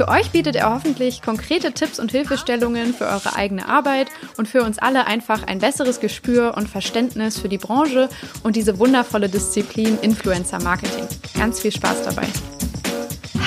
Für euch bietet er hoffentlich konkrete Tipps und Hilfestellungen für eure eigene Arbeit und für uns alle einfach ein besseres Gespür und Verständnis für die Branche und diese wundervolle Disziplin Influencer Marketing. Ganz viel Spaß dabei.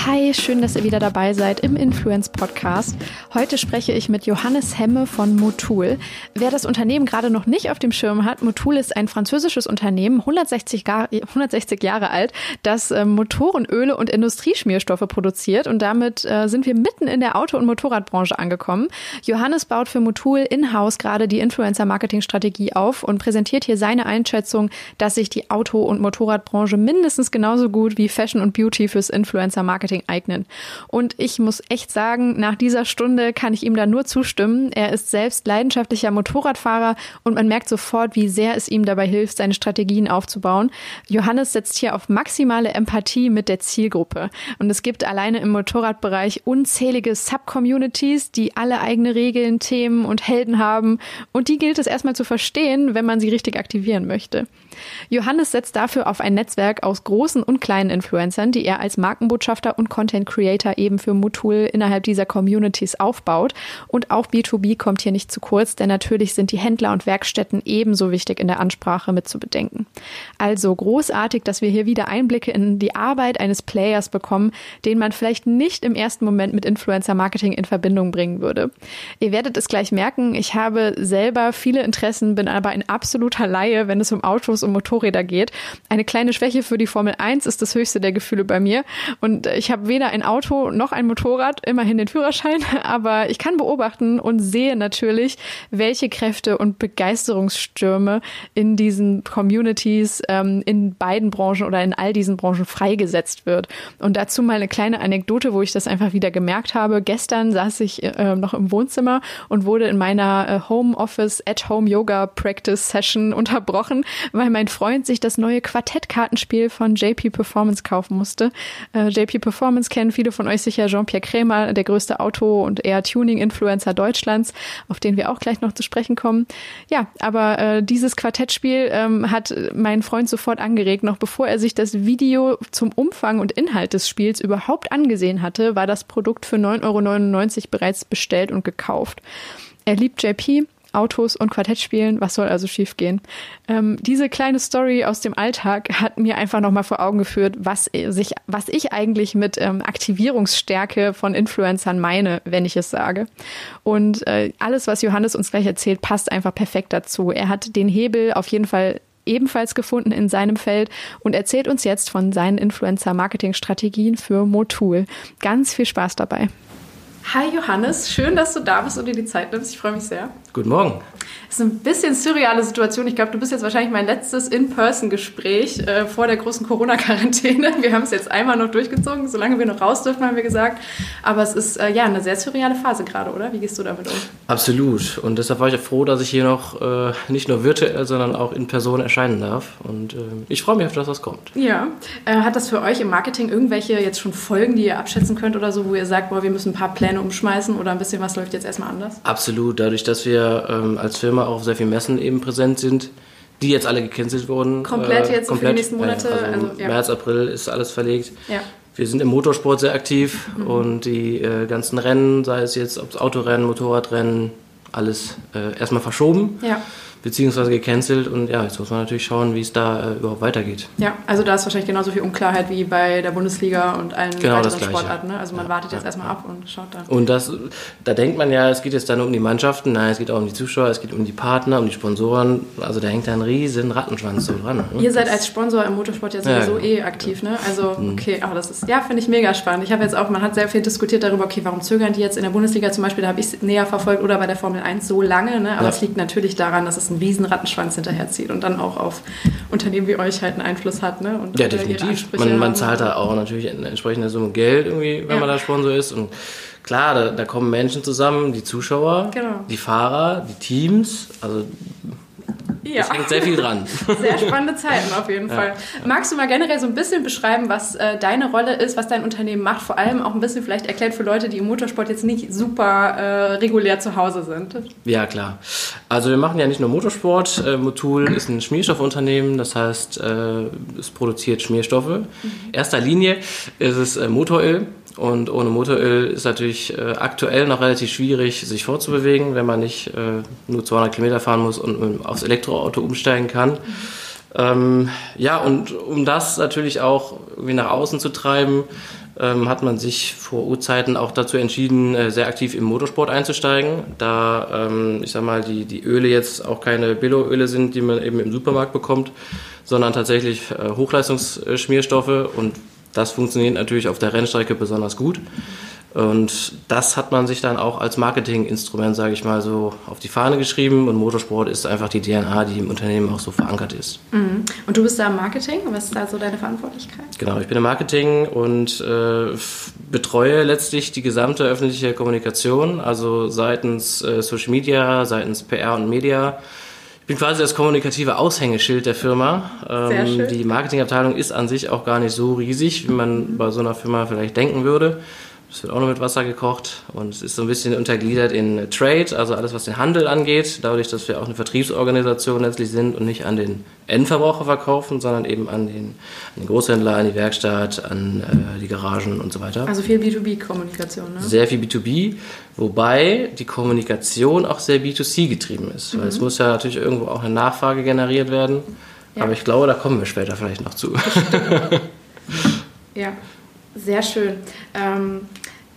Hi, schön, dass ihr wieder dabei seid im Influence Podcast. Heute spreche ich mit Johannes Hemme von Motul. Wer das Unternehmen gerade noch nicht auf dem Schirm hat, Motul ist ein französisches Unternehmen, 160, 160 Jahre alt, das äh, Motorenöle und Industrieschmierstoffe produziert und damit äh, sind wir mitten in der Auto- und Motorradbranche angekommen. Johannes baut für Motul in-house gerade die Influencer-Marketing-Strategie auf und präsentiert hier seine Einschätzung, dass sich die Auto- und Motorradbranche mindestens genauso gut wie Fashion und Beauty fürs Influencer-Marketing Marketing eignen. Und ich muss echt sagen, nach dieser Stunde kann ich ihm da nur zustimmen. Er ist selbst leidenschaftlicher Motorradfahrer und man merkt sofort, wie sehr es ihm dabei hilft, seine Strategien aufzubauen. Johannes setzt hier auf maximale Empathie mit der Zielgruppe. Und es gibt alleine im Motorradbereich unzählige Sub-Communities, die alle eigene Regeln, Themen und Helden haben. Und die gilt es erstmal zu verstehen, wenn man sie richtig aktivieren möchte. Johannes setzt dafür auf ein Netzwerk aus großen und kleinen Influencern, die er als Markenbotschafter und Content Creator eben für Mutul innerhalb dieser Communities aufbaut. Und auch B2B kommt hier nicht zu kurz, denn natürlich sind die Händler und Werkstätten ebenso wichtig in der Ansprache mit zu bedenken. Also großartig, dass wir hier wieder Einblicke in die Arbeit eines Players bekommen, den man vielleicht nicht im ersten Moment mit Influencer Marketing in Verbindung bringen würde. Ihr werdet es gleich merken, ich habe selber viele Interessen, bin aber ein absoluter Laie, wenn es um Autos um Motorräder geht. Eine kleine Schwäche für die Formel 1 ist das höchste der Gefühle bei mir. Und ich habe weder ein Auto noch ein Motorrad, immerhin den Führerschein, aber ich kann beobachten und sehe natürlich, welche Kräfte und Begeisterungsstürme in diesen Communities, ähm, in beiden Branchen oder in all diesen Branchen freigesetzt wird. Und dazu mal eine kleine Anekdote, wo ich das einfach wieder gemerkt habe. Gestern saß ich äh, noch im Wohnzimmer und wurde in meiner äh, Home Office at Home Yoga Practice Session unterbrochen, weil mein Freund sich das neue Quartettkartenspiel von JP Performance kaufen musste. Äh, JP Performance kennen viele von euch sicher Jean-Pierre Krämer, der größte Auto- und eher Tuning-Influencer Deutschlands, auf den wir auch gleich noch zu sprechen kommen. Ja, aber äh, dieses Quartettspiel ähm, hat mein Freund sofort angeregt. Noch bevor er sich das Video zum Umfang und Inhalt des Spiels überhaupt angesehen hatte, war das Produkt für 9,99 Euro bereits bestellt und gekauft. Er liebt JP, Autos und Quartett spielen. Was soll also schiefgehen? Ähm, diese kleine Story aus dem Alltag hat mir einfach nochmal vor Augen geführt, was, sich, was ich eigentlich mit ähm, Aktivierungsstärke von Influencern meine, wenn ich es sage. Und äh, alles, was Johannes uns gleich erzählt, passt einfach perfekt dazu. Er hat den Hebel auf jeden Fall ebenfalls gefunden in seinem Feld und erzählt uns jetzt von seinen Influencer-Marketing-Strategien für Motul. Ganz viel Spaß dabei. Hi Johannes, schön, dass du da bist und dir die Zeit nimmst. Ich freue mich sehr. Guten Morgen. Das ist ein bisschen surreale Situation. Ich glaube, du bist jetzt wahrscheinlich mein letztes In-Person-Gespräch äh, vor der großen Corona-Quarantäne. Wir haben es jetzt einmal noch durchgezogen, solange wir noch raus dürfen, haben wir gesagt. Aber es ist äh, ja eine sehr surreale Phase gerade, oder? Wie gehst du damit um? Absolut. Und deshalb war ich froh, dass ich hier noch äh, nicht nur virtuell, sondern auch in Person erscheinen darf. Und äh, ich freue mich auf das, was kommt. Ja. Äh, hat das für euch im Marketing irgendwelche jetzt schon Folgen, die ihr abschätzen könnt oder so, wo ihr sagt, boah, wir müssen ein paar Pläne umschmeißen oder ein bisschen was läuft jetzt erstmal anders? Absolut. Dadurch, dass wir ähm, als Firma auch auf sehr vielen Messen eben präsent sind, die jetzt alle gecancelt wurden. Komplett jetzt komplett, für die nächsten Monate? Also, also ja. März, April ist alles verlegt. Ja. Wir sind im Motorsport sehr aktiv mhm. und die äh, ganzen Rennen, sei es jetzt ob Autorennen, Motorradrennen, alles äh, erstmal verschoben. Ja. Beziehungsweise gecancelt und ja, jetzt muss man natürlich schauen, wie es da äh, überhaupt weitergeht. Ja, also da ist wahrscheinlich genauso viel Unklarheit wie bei der Bundesliga und allen genau weiteren Sportarten. Ne? Also man ja, wartet jetzt ja, erstmal ab und schaut da. Und das, da denkt man ja, es geht jetzt dann um die Mannschaften, nein, es geht auch um die Zuschauer, es geht um die Partner, um die Sponsoren. Also da hängt da ein riesen Rattenschwanz so dran. Ne? Ihr seid als Sponsor im Motorsport ja sowieso ja, eh aktiv, ne? Also mhm. okay, aber das ist, ja, finde ich mega spannend. Ich habe jetzt auch, man hat sehr viel diskutiert darüber, okay, warum zögern die jetzt in der Bundesliga zum Beispiel, da habe ich es näher verfolgt oder bei der Formel 1 so lange, ne? Aber es liegt natürlich daran, dass es ein riesen Rattenschwanz Rattenschwanz hinterherzieht und dann auch auf Unternehmen wie euch halt einen Einfluss hat. Ne? Und ja, definitiv. Man, man, zahlt da auch natürlich eine entsprechende Summe Geld, irgendwie, wenn ja. man da Sponsor ist. Und klar, da, da kommen Menschen zusammen, die Zuschauer, genau. die Fahrer, die Teams. Also ja. Es hängt sehr viel dran. Sehr spannende Zeiten auf jeden ja. Fall. Magst du mal generell so ein bisschen beschreiben, was äh, deine Rolle ist, was dein Unternehmen macht? Vor allem auch ein bisschen vielleicht erklärt für Leute, die im Motorsport jetzt nicht super äh, regulär zu Hause sind. Ja, klar. Also wir machen ja nicht nur Motorsport. Äh, Motul ist ein Schmierstoffunternehmen, das heißt, äh, es produziert Schmierstoffe. Mhm. Erster Linie ist es äh, Motoröl. Und ohne Motoröl ist natürlich äh, aktuell noch relativ schwierig, sich vorzubewegen, wenn man nicht äh, nur 200 Kilometer fahren muss und aufs Elektroauto umsteigen kann. Ähm, ja, und um das natürlich auch irgendwie nach außen zu treiben, ähm, hat man sich vor Urzeiten auch dazu entschieden, äh, sehr aktiv im Motorsport einzusteigen. Da, ähm, ich sag mal, die, die Öle jetzt auch keine Billo-Öle sind, die man eben im Supermarkt bekommt, sondern tatsächlich äh, Hochleistungsschmierstoffe und das funktioniert natürlich auf der Rennstrecke besonders gut. Und das hat man sich dann auch als Marketinginstrument, sage ich mal, so auf die Fahne geschrieben. Und Motorsport ist einfach die DNA, die im Unternehmen auch so verankert ist. Mhm. Und du bist da im Marketing? Was ist da so deine Verantwortlichkeit? Genau, ich bin im Marketing und äh, betreue letztlich die gesamte öffentliche Kommunikation, also seitens äh, Social Media, seitens PR und Media ich bin quasi das kommunikative Aushängeschild der Firma. Ähm, die Marketingabteilung ist an sich auch gar nicht so riesig, wie man bei so einer Firma vielleicht denken würde. Es wird auch noch mit Wasser gekocht und es ist so ein bisschen untergliedert in Trade, also alles, was den Handel angeht. Dadurch, dass wir auch eine Vertriebsorganisation letztlich sind und nicht an den Endverbraucher verkaufen, sondern eben an den, an den Großhändler, an die Werkstatt, an äh, die Garagen und so weiter. Also viel B2B-Kommunikation, ne? Sehr viel B2B, wobei die Kommunikation auch sehr B2C getrieben ist. Mhm. Weil es muss ja natürlich irgendwo auch eine Nachfrage generiert werden. Ja. Aber ich glaube, da kommen wir später vielleicht noch zu. ja, sehr schön. Ähm,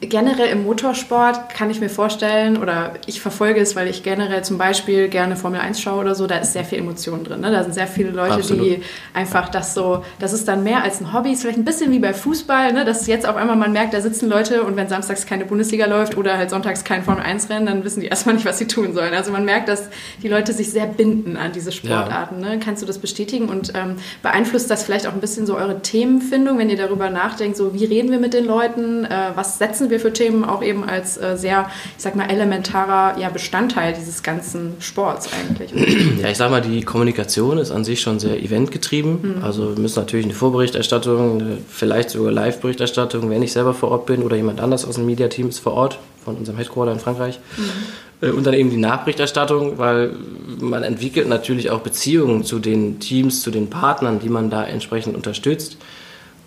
generell im Motorsport kann ich mir vorstellen, oder ich verfolge es, weil ich generell zum Beispiel gerne Formel 1 schaue oder so, da ist sehr viel Emotion drin. Ne? Da sind sehr viele Leute, Absolut. die einfach das so, das ist dann mehr als ein Hobby, ist vielleicht ein bisschen wie bei Fußball, ne? dass jetzt auf einmal man merkt, da sitzen Leute und wenn samstags keine Bundesliga läuft oder halt sonntags kein Formel 1 Rennen, dann wissen die erstmal nicht, was sie tun sollen. Also man merkt, dass die Leute sich sehr binden an diese Sportarten. Ja. Ne? Kannst du das bestätigen und ähm, beeinflusst das vielleicht auch ein bisschen so eure Themenfindung, wenn ihr darüber nachdenkt, so wie reden wir mit den Leuten, äh, was setzen setzen wir für Themen auch eben als äh, sehr, ich sag mal, elementarer ja, Bestandteil dieses ganzen Sports eigentlich. Ja, ich sag mal, die Kommunikation ist an sich schon sehr eventgetrieben. Mhm. Also wir müssen natürlich eine Vorberichterstattung, eine vielleicht sogar Live-Berichterstattung, wenn ich selber vor Ort bin oder jemand anders aus dem Media-Team ist vor Ort, von unserem Headquarter in Frankreich. Mhm. Äh, und dann eben die Nachberichterstattung, weil man entwickelt natürlich auch Beziehungen zu den Teams, zu den Partnern, die man da entsprechend unterstützt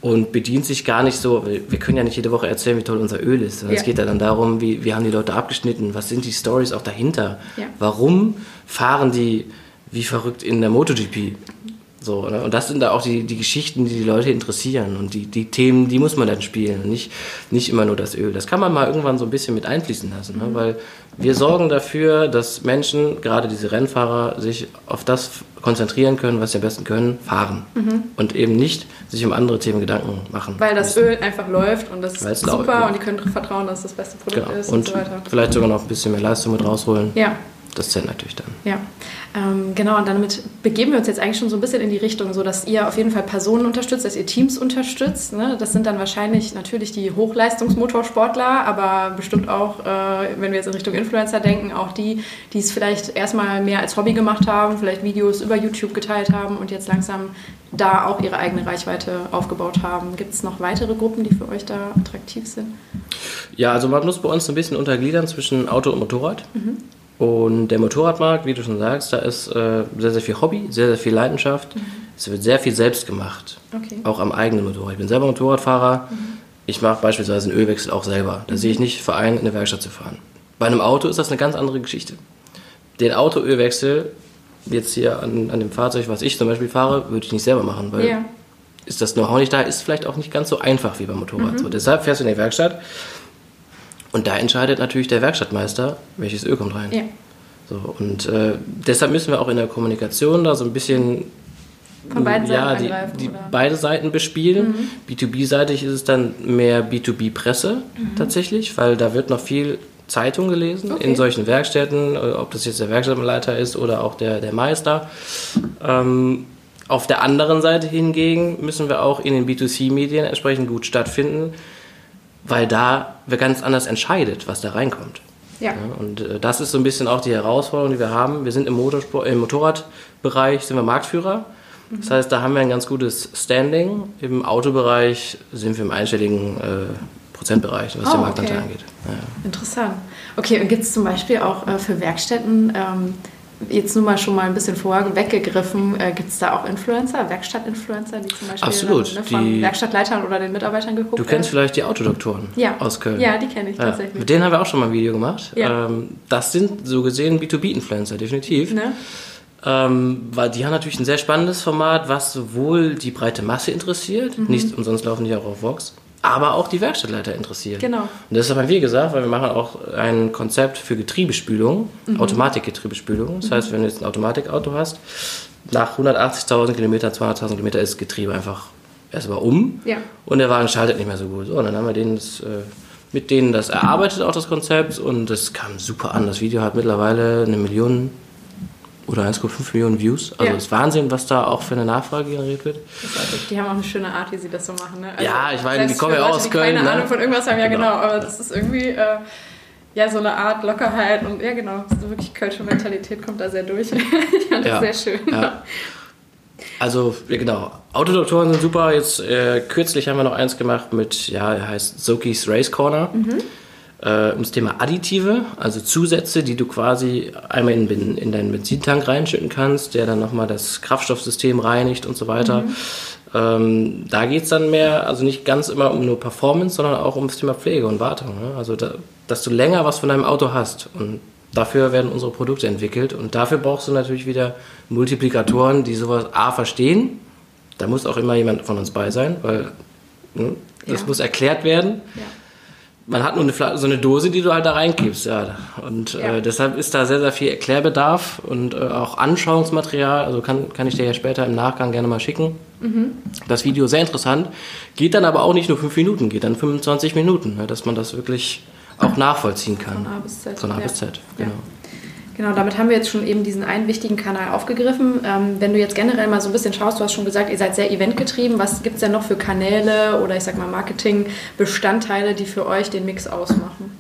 und bedient sich gar nicht so, wir können ja nicht jede Woche erzählen, wie toll unser Öl ist. Ja. Es geht ja dann darum, wie, wie haben die Leute abgeschnitten, was sind die Stories auch dahinter, ja. warum fahren die wie verrückt in der MotoGP. So, ne? Und das sind da auch die, die Geschichten, die die Leute interessieren und die, die Themen, die muss man dann spielen und nicht, nicht immer nur das Öl. Das kann man mal irgendwann so ein bisschen mit einfließen lassen, ne? weil wir sorgen dafür, dass Menschen, gerade diese Rennfahrer, sich auf das konzentrieren können, was sie am besten können, fahren. Mhm. Und eben nicht sich um andere Themen Gedanken machen. Weil das müssen. Öl einfach läuft und das ist super und die können vertrauen, dass das beste Produkt genau. ist und, und so weiter. Vielleicht sogar noch ein bisschen mehr Leistung mit rausholen. Ja. Das zählt natürlich dann. Ja. Ähm, genau, und damit begeben wir uns jetzt eigentlich schon so ein bisschen in die Richtung, so dass ihr auf jeden Fall Personen unterstützt, dass ihr Teams unterstützt. Ne? Das sind dann wahrscheinlich natürlich die Hochleistungsmotorsportler, aber bestimmt auch, äh, wenn wir jetzt in Richtung Influencer denken, auch die, die es vielleicht erstmal mehr als Hobby gemacht haben, vielleicht Videos über YouTube geteilt haben und jetzt langsam da auch ihre eigene Reichweite aufgebaut haben. Gibt es noch weitere Gruppen, die für euch da attraktiv sind? Ja, also man muss bei uns ein bisschen untergliedern zwischen Auto und Motorrad. Mhm. Und der Motorradmarkt, wie du schon sagst, da ist äh, sehr, sehr viel Hobby, sehr, sehr viel Leidenschaft. Mhm. Es wird sehr viel selbst gemacht. Okay. Auch am eigenen Motorrad. Ich bin selber Motorradfahrer. Mhm. Ich mache beispielsweise einen Ölwechsel auch selber. Da mhm. sehe ich nicht Verein, in eine Werkstatt zu fahren. Bei einem Auto ist das eine ganz andere Geschichte. Den Autoölwechsel jetzt hier an, an dem Fahrzeug, was ich zum Beispiel fahre, würde ich nicht selber machen, weil ja. ist das Know-how nicht da, ist vielleicht auch nicht ganz so einfach wie beim Motorrad. Mhm. So, deshalb fährst du in die Werkstatt und da entscheidet natürlich der Werkstattmeister, welches Öl kommt rein. Ja. So, und äh, deshalb müssen wir auch in der Kommunikation da so ein bisschen von beiden Seiten ja, die, die beide Seiten bespielen. Mhm. B2B-seitig ist es dann mehr B2B-Presse mhm. tatsächlich, weil da wird noch viel Zeitung gelesen okay. in solchen Werkstätten, äh, ob das jetzt der Werkstattleiter ist oder auch der, der Meister. Ähm, auf der anderen Seite hingegen müssen wir auch in den B2C-Medien entsprechend gut stattfinden, weil da wer ganz anders entscheidet, was da reinkommt. Ja. ja und äh, das ist so ein bisschen auch die Herausforderung, die wir haben. Wir sind im, Motorsport, im Motorradbereich sind wir Marktführer. Mhm. Das heißt, da haben wir ein ganz gutes Standing. Im Autobereich sind wir im einstelligen äh, Prozentbereich, was oh, den Marktanteil okay. angeht. Ja. Interessant. Okay, und gibt es zum Beispiel auch äh, für Werkstätten, ähm, jetzt nur mal schon mal ein bisschen vorher weggegriffen, äh, gibt es da auch Influencer, Werkstattinfluencer, die zum Beispiel Absolut, dann, ne, von die, Werkstattleitern oder den Mitarbeitern geguckt Du kennst werden? vielleicht die Autodoktoren ja. aus Köln. Ja, die kenne ich ja. tatsächlich. Mit denen haben wir auch schon mal ein Video gemacht. Ja. Ähm, das sind so gesehen B2B-Influencer, definitiv. Ne? Ähm, weil die haben natürlich ein sehr spannendes Format, was sowohl die breite Masse interessiert, mhm. nicht umsonst laufen die auch auf Vox, aber auch die Werkstattleiter interessiert. Genau. Und deshalb haben wir gesagt, weil wir machen auch ein Konzept für Getriebespülung, mhm. Automatikgetriebespülung. Das mhm. heißt, wenn du jetzt ein Automatikauto hast, nach 180.000 Kilometern, 200.000 Kilometer ist das Getriebe einfach erstmal um ja. und der Wagen schaltet nicht mehr so gut. So, und dann haben wir denen das, äh, mit denen das erarbeitet, auch das Konzept, und das kam super an. Das Video hat mittlerweile eine Million oder 1,5 Millionen Views. Also ja. ist Wahnsinn, was da auch für eine Nachfrage generiert wird. Die haben auch eine schöne Art, wie sie das so machen. Ne? Also ja, ich meine, die kommen ja auch aus Köln. Keine ne? Ahnung von irgendwas haben, ja genau, genau aber das ist irgendwie äh, ja so eine Art Lockerheit und ja genau, so wirklich kölsche Mentalität kommt da sehr durch. ich fand das sehr schön. Ja. Also, ja, genau. Autodoktoren sind super. Jetzt äh, kürzlich haben wir noch eins gemacht mit, ja, er heißt Zokis Race Corner. Mhm äh, ums Thema Additive, also Zusätze, die du quasi einmal in, in deinen Benzintank reinschütten kannst, der dann nochmal das Kraftstoffsystem reinigt und so weiter. Mhm. Ähm, da geht es dann mehr, also nicht ganz immer um nur Performance, sondern auch ums Thema Pflege und Wartung. Ne? Also, da, dass du länger was von deinem Auto hast. Und dafür werden unsere Produkte entwickelt. Und dafür brauchst du natürlich wieder Multiplikatoren, die sowas A verstehen. Da muss auch immer jemand von uns bei sein, weil ne, das ja. muss erklärt werden. Ja man hat nur eine, so eine Dose, die du halt da reingibst. Ja. Und äh, ja. Äh, deshalb ist da sehr, sehr viel Erklärbedarf und äh, auch Anschauungsmaterial. Also kann, kann ich dir ja später im Nachgang gerne mal schicken. Mhm. Das Video sehr interessant. Geht dann aber auch nicht nur fünf Minuten, geht dann 25 Minuten, ne, dass man das wirklich auch nachvollziehen kann. Von A bis Z. Von A bis Z, genau. Genau, damit haben wir jetzt schon eben diesen einen wichtigen Kanal aufgegriffen. Ähm, wenn du jetzt generell mal so ein bisschen schaust, du hast schon gesagt, ihr seid sehr eventgetrieben. Was gibt es denn noch für Kanäle oder ich sag mal Marketing-Bestandteile, die für euch den Mix ausmachen?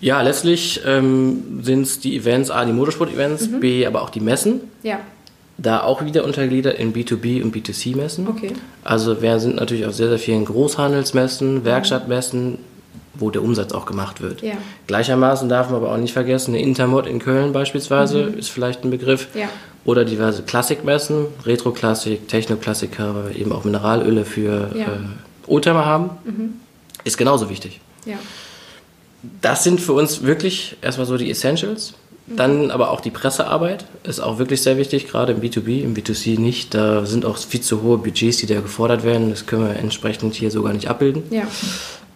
Ja, letztlich ähm, sind es die Events, A, die Motorsport-Events, mhm. B, aber auch die Messen. Ja. Da auch wieder untergliedert in B2B und B2C-Messen. Okay. Also wir sind natürlich auf sehr, sehr vielen Großhandelsmessen, Werkstattmessen, wo der Umsatz auch gemacht wird. Ja. Gleichermaßen darf man aber auch nicht vergessen, eine Intermod in Köln beispielsweise mhm. ist vielleicht ein Begriff. Ja. Oder diverse Klassikmessen, Retro-Klassik, Techno-Klassiker, eben auch Mineralöle für ja. äh, Oldtimer haben. Mhm. Ist genauso wichtig. Ja. Das sind für uns wirklich erstmal so die Essentials. Mhm. Dann aber auch die Pressearbeit ist auch wirklich sehr wichtig, gerade im B2B, im B2C nicht. Da sind auch viel zu hohe Budgets, die da gefordert werden. Das können wir entsprechend hier sogar nicht abbilden. Ja.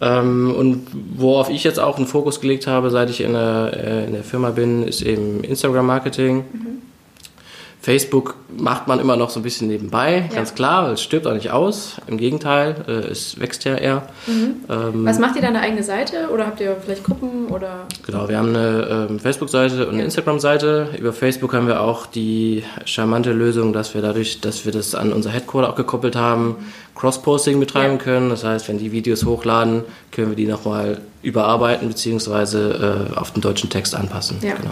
Ähm, und worauf ich jetzt auch einen Fokus gelegt habe, seit ich in der, äh, in der Firma bin, ist eben Instagram-Marketing. Mhm. Facebook macht man immer noch so ein bisschen nebenbei, ja. ganz klar, es stirbt auch nicht aus. Im Gegenteil, äh, es wächst ja eher. Mhm. Ähm, Was macht ihr da eine eigene Seite oder habt ihr vielleicht Gruppen oder? Genau, wir haben eine ähm, Facebook-Seite und eine Instagram-Seite. Über Facebook haben wir auch die charmante Lösung, dass wir dadurch, dass wir das an unser Headquarter auch gekoppelt haben, Cross-Posting betreiben ja. können. Das heißt, wenn die Videos hochladen, können wir die nochmal überarbeiten bzw. Äh, auf den deutschen Text anpassen. Ja. Genau.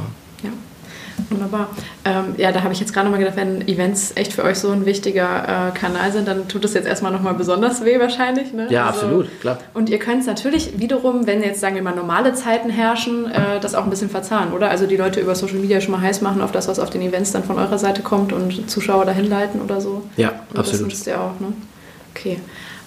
Wunderbar. Ähm, ja, da habe ich jetzt gerade nochmal gedacht, wenn Events echt für euch so ein wichtiger äh, Kanal sind, dann tut es jetzt erstmal nochmal besonders weh wahrscheinlich. Ne? Ja, also, absolut, klar. Und ihr könnt es natürlich wiederum, wenn jetzt, sagen wir mal, normale Zeiten herrschen, äh, das auch ein bisschen verzahnen, oder? Also die Leute über Social Media schon mal heiß machen auf das, was auf den Events dann von eurer Seite kommt und Zuschauer dahin leiten oder so. Ja, oder absolut. Das wisst ihr auch, ne? Okay.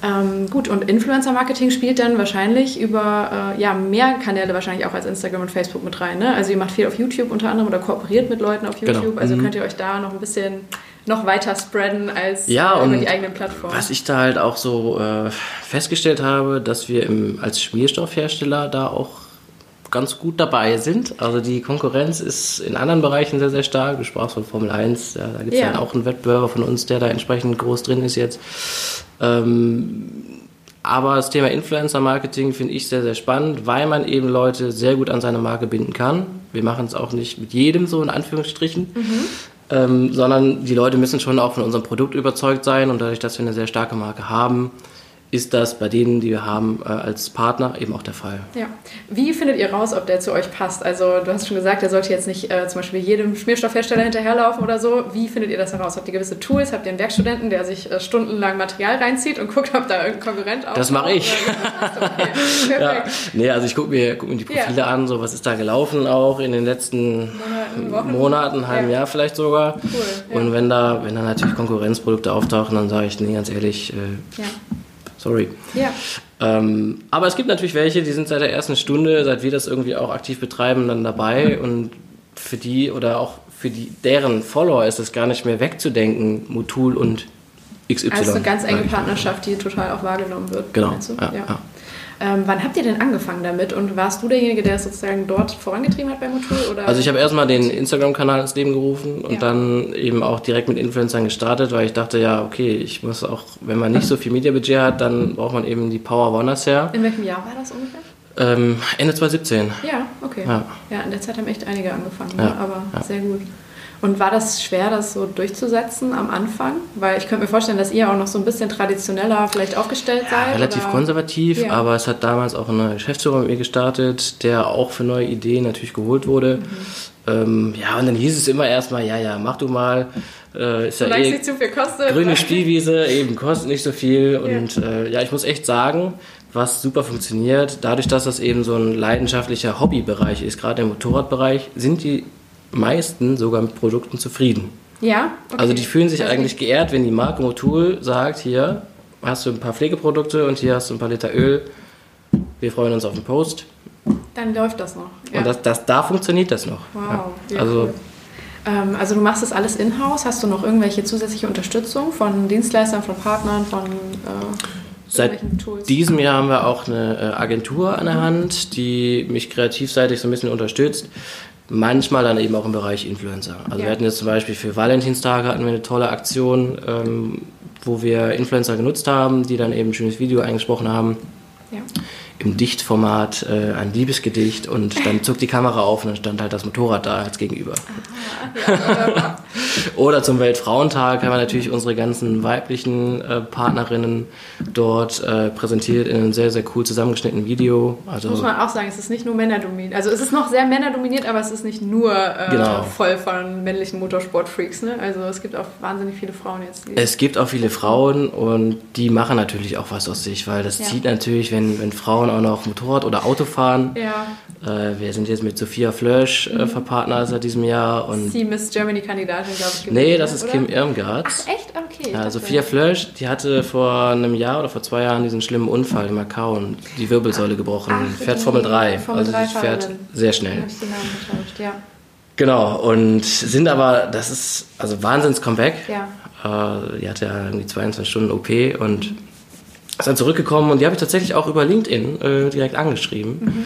Ähm, gut, und Influencer-Marketing spielt dann wahrscheinlich über äh, ja, mehr Kanäle wahrscheinlich auch als Instagram und Facebook mit rein. Ne? Also ihr macht viel auf YouTube unter anderem oder kooperiert mit Leuten auf genau. YouTube. Genau. Also mhm. könnt ihr euch da noch ein bisschen noch weiter spreaden als ja, über die eigenen Plattformen. Was ich da halt auch so äh, festgestellt habe, dass wir im, als Schmierstoffhersteller da auch ganz gut dabei sind. Also die Konkurrenz ist in anderen Bereichen sehr, sehr stark. Du sprachst von Formel 1, ja, da gibt es ja. ja auch einen Wettbewerber von uns, der da entsprechend groß drin ist jetzt. Ähm, aber das Thema Influencer-Marketing finde ich sehr, sehr spannend, weil man eben Leute sehr gut an seine Marke binden kann. Wir machen es auch nicht mit jedem so in Anführungsstrichen. Mhm. Ähm, sondern die Leute müssen schon auch von unserem Produkt überzeugt sein und dadurch, dass wir eine sehr starke Marke haben, ist das bei denen, die wir haben, äh, als Partner eben auch der Fall. Ja. Wie findet ihr raus, ob der zu euch passt? Also du hast schon gesagt, der sollte jetzt nicht äh, zum Beispiel jedem Schmierstoffhersteller hinterherlaufen oder so. Wie findet ihr das heraus? Habt ihr gewisse Tools? Habt ihr einen Werkstudenten, der sich äh, stundenlang Material reinzieht und guckt, ob da irgendein Konkurrent auftaucht? Das mache ich. Okay. ja. Nee, also ich gucke mir, guck mir die Profile ja. an, so was ist da gelaufen auch in den letzten Monaten, Monaten halben ja. Jahr vielleicht sogar. Cool. Und wenn da, wenn da natürlich Konkurrenzprodukte auftauchen, dann sage ich, nee, ganz ehrlich, äh, ja Sorry. Ja. Ähm, aber es gibt natürlich welche, die sind seit der ersten Stunde, seit wir das irgendwie auch aktiv betreiben, dann dabei und für die oder auch für die, deren Follower ist es gar nicht mehr wegzudenken, Motul und XY. Also eine ganz enge Partnerschaft, die total auch wahrgenommen wird. Genau. Ja, ja. Ähm, wann habt ihr denn angefangen damit und warst du derjenige, der es sozusagen dort vorangetrieben hat bei Motul? Oder? Also ich habe erstmal den Instagram-Kanal ins Leben gerufen und ja. dann eben auch direkt mit Influencern gestartet, weil ich dachte, ja, okay, ich muss auch, wenn man nicht so viel Media-Budget hat, dann braucht man eben die Power Wonders her. In welchem Jahr war das ungefähr? Ähm, Ende 2017. Ja, okay. Ja. ja. in der Zeit haben echt einige angefangen, ja. ne? aber sehr gut. Und war das schwer, das so durchzusetzen am Anfang? Weil ich könnte mir vorstellen, dass ihr auch noch so ein bisschen traditioneller vielleicht aufgestellt ja, seid. Relativ oder? konservativ, ja. aber es hat damals auch ein Geschäftsführer mit mir gestartet, der auch für neue Ideen natürlich geholt wurde. Mhm. Ähm, ja, und dann hieß es immer erstmal, ja, ja, mach du mal. Äh, ist ja eh nicht zu viel kostet. Grüne Spielwiese, eben kostet nicht so viel. Und ja. Äh, ja, ich muss echt sagen, was super funktioniert, dadurch, dass das eben so ein leidenschaftlicher Hobbybereich ist, gerade im Motorradbereich, sind die meisten sogar mit Produkten zufrieden. Ja. Okay. Also die fühlen sich das eigentlich geehrt, wenn die Marke Motul sagt, hier hast du ein paar Pflegeprodukte und hier hast du ein paar Liter Öl. Wir freuen uns auf den Post. Dann läuft das noch. Ja. Und das, das, da funktioniert das noch. Wow. Ja. Also, cool. ähm, also du machst das alles in-house. Hast du noch irgendwelche zusätzliche Unterstützung von Dienstleistern, von Partnern, von... Äh Seit diesem Jahr haben wir auch eine äh, Agentur an der Hand, die mich kreativseitig so ein bisschen unterstützt. Manchmal dann eben auch im Bereich Influencer. Also ja. wir hatten jetzt zum Beispiel für Valentinstage hatten wir eine tolle Aktion, ähm, wo wir Influencer genutzt haben, die dann eben ein schönes Video eingesprochen haben. Ja im Dichtformat äh, ein Liebesgedicht und dann zog die Kamera auf und dann stand halt das Motorrad da als gegenüber. Aha, ja, Oder zum Weltfrauentag haben wir natürlich unsere ganzen weiblichen äh, Partnerinnen dort äh, präsentiert in einem sehr, sehr cool zusammengeschnittenen Video. Also, muss man auch sagen, es ist nicht nur männerdominiert. Also es ist noch sehr männerdominiert, aber es ist nicht nur äh, genau. voll von männlichen Motorsportfreaks. Ne? Also es gibt auch wahnsinnig viele Frauen jetzt. Es gibt auch viele Frauen und die machen natürlich auch was aus sich, weil das ja. zieht natürlich, wenn, wenn Frauen auch noch Motorrad oder Auto fahren. Ja. Äh, wir sind jetzt mit Sophia Flörsch äh, mhm. verpartnert seit diesem Jahr. Und Sie Miss Germany-Kandidatin, glaube ich. Nee, das ist oder? Kim Irmgard. Ach, echt? Okay. Ja, Sophia Flörsch, die hatte vor einem Jahr oder vor zwei Jahren diesen schlimmen Unfall in Macau und die Wirbelsäule gebrochen. Ach, fährt Formel 3. Formel also 3 sie fährt sehr schnell. Ich den Namen getauscht, ja. Genau, und sind aber, das ist also Wahnsinns-Comeback. Ja. Äh, die hatte ja irgendwie 22 Stunden OP und mhm ist dann zurückgekommen und die habe ich tatsächlich auch über LinkedIn äh, direkt angeschrieben. Mhm.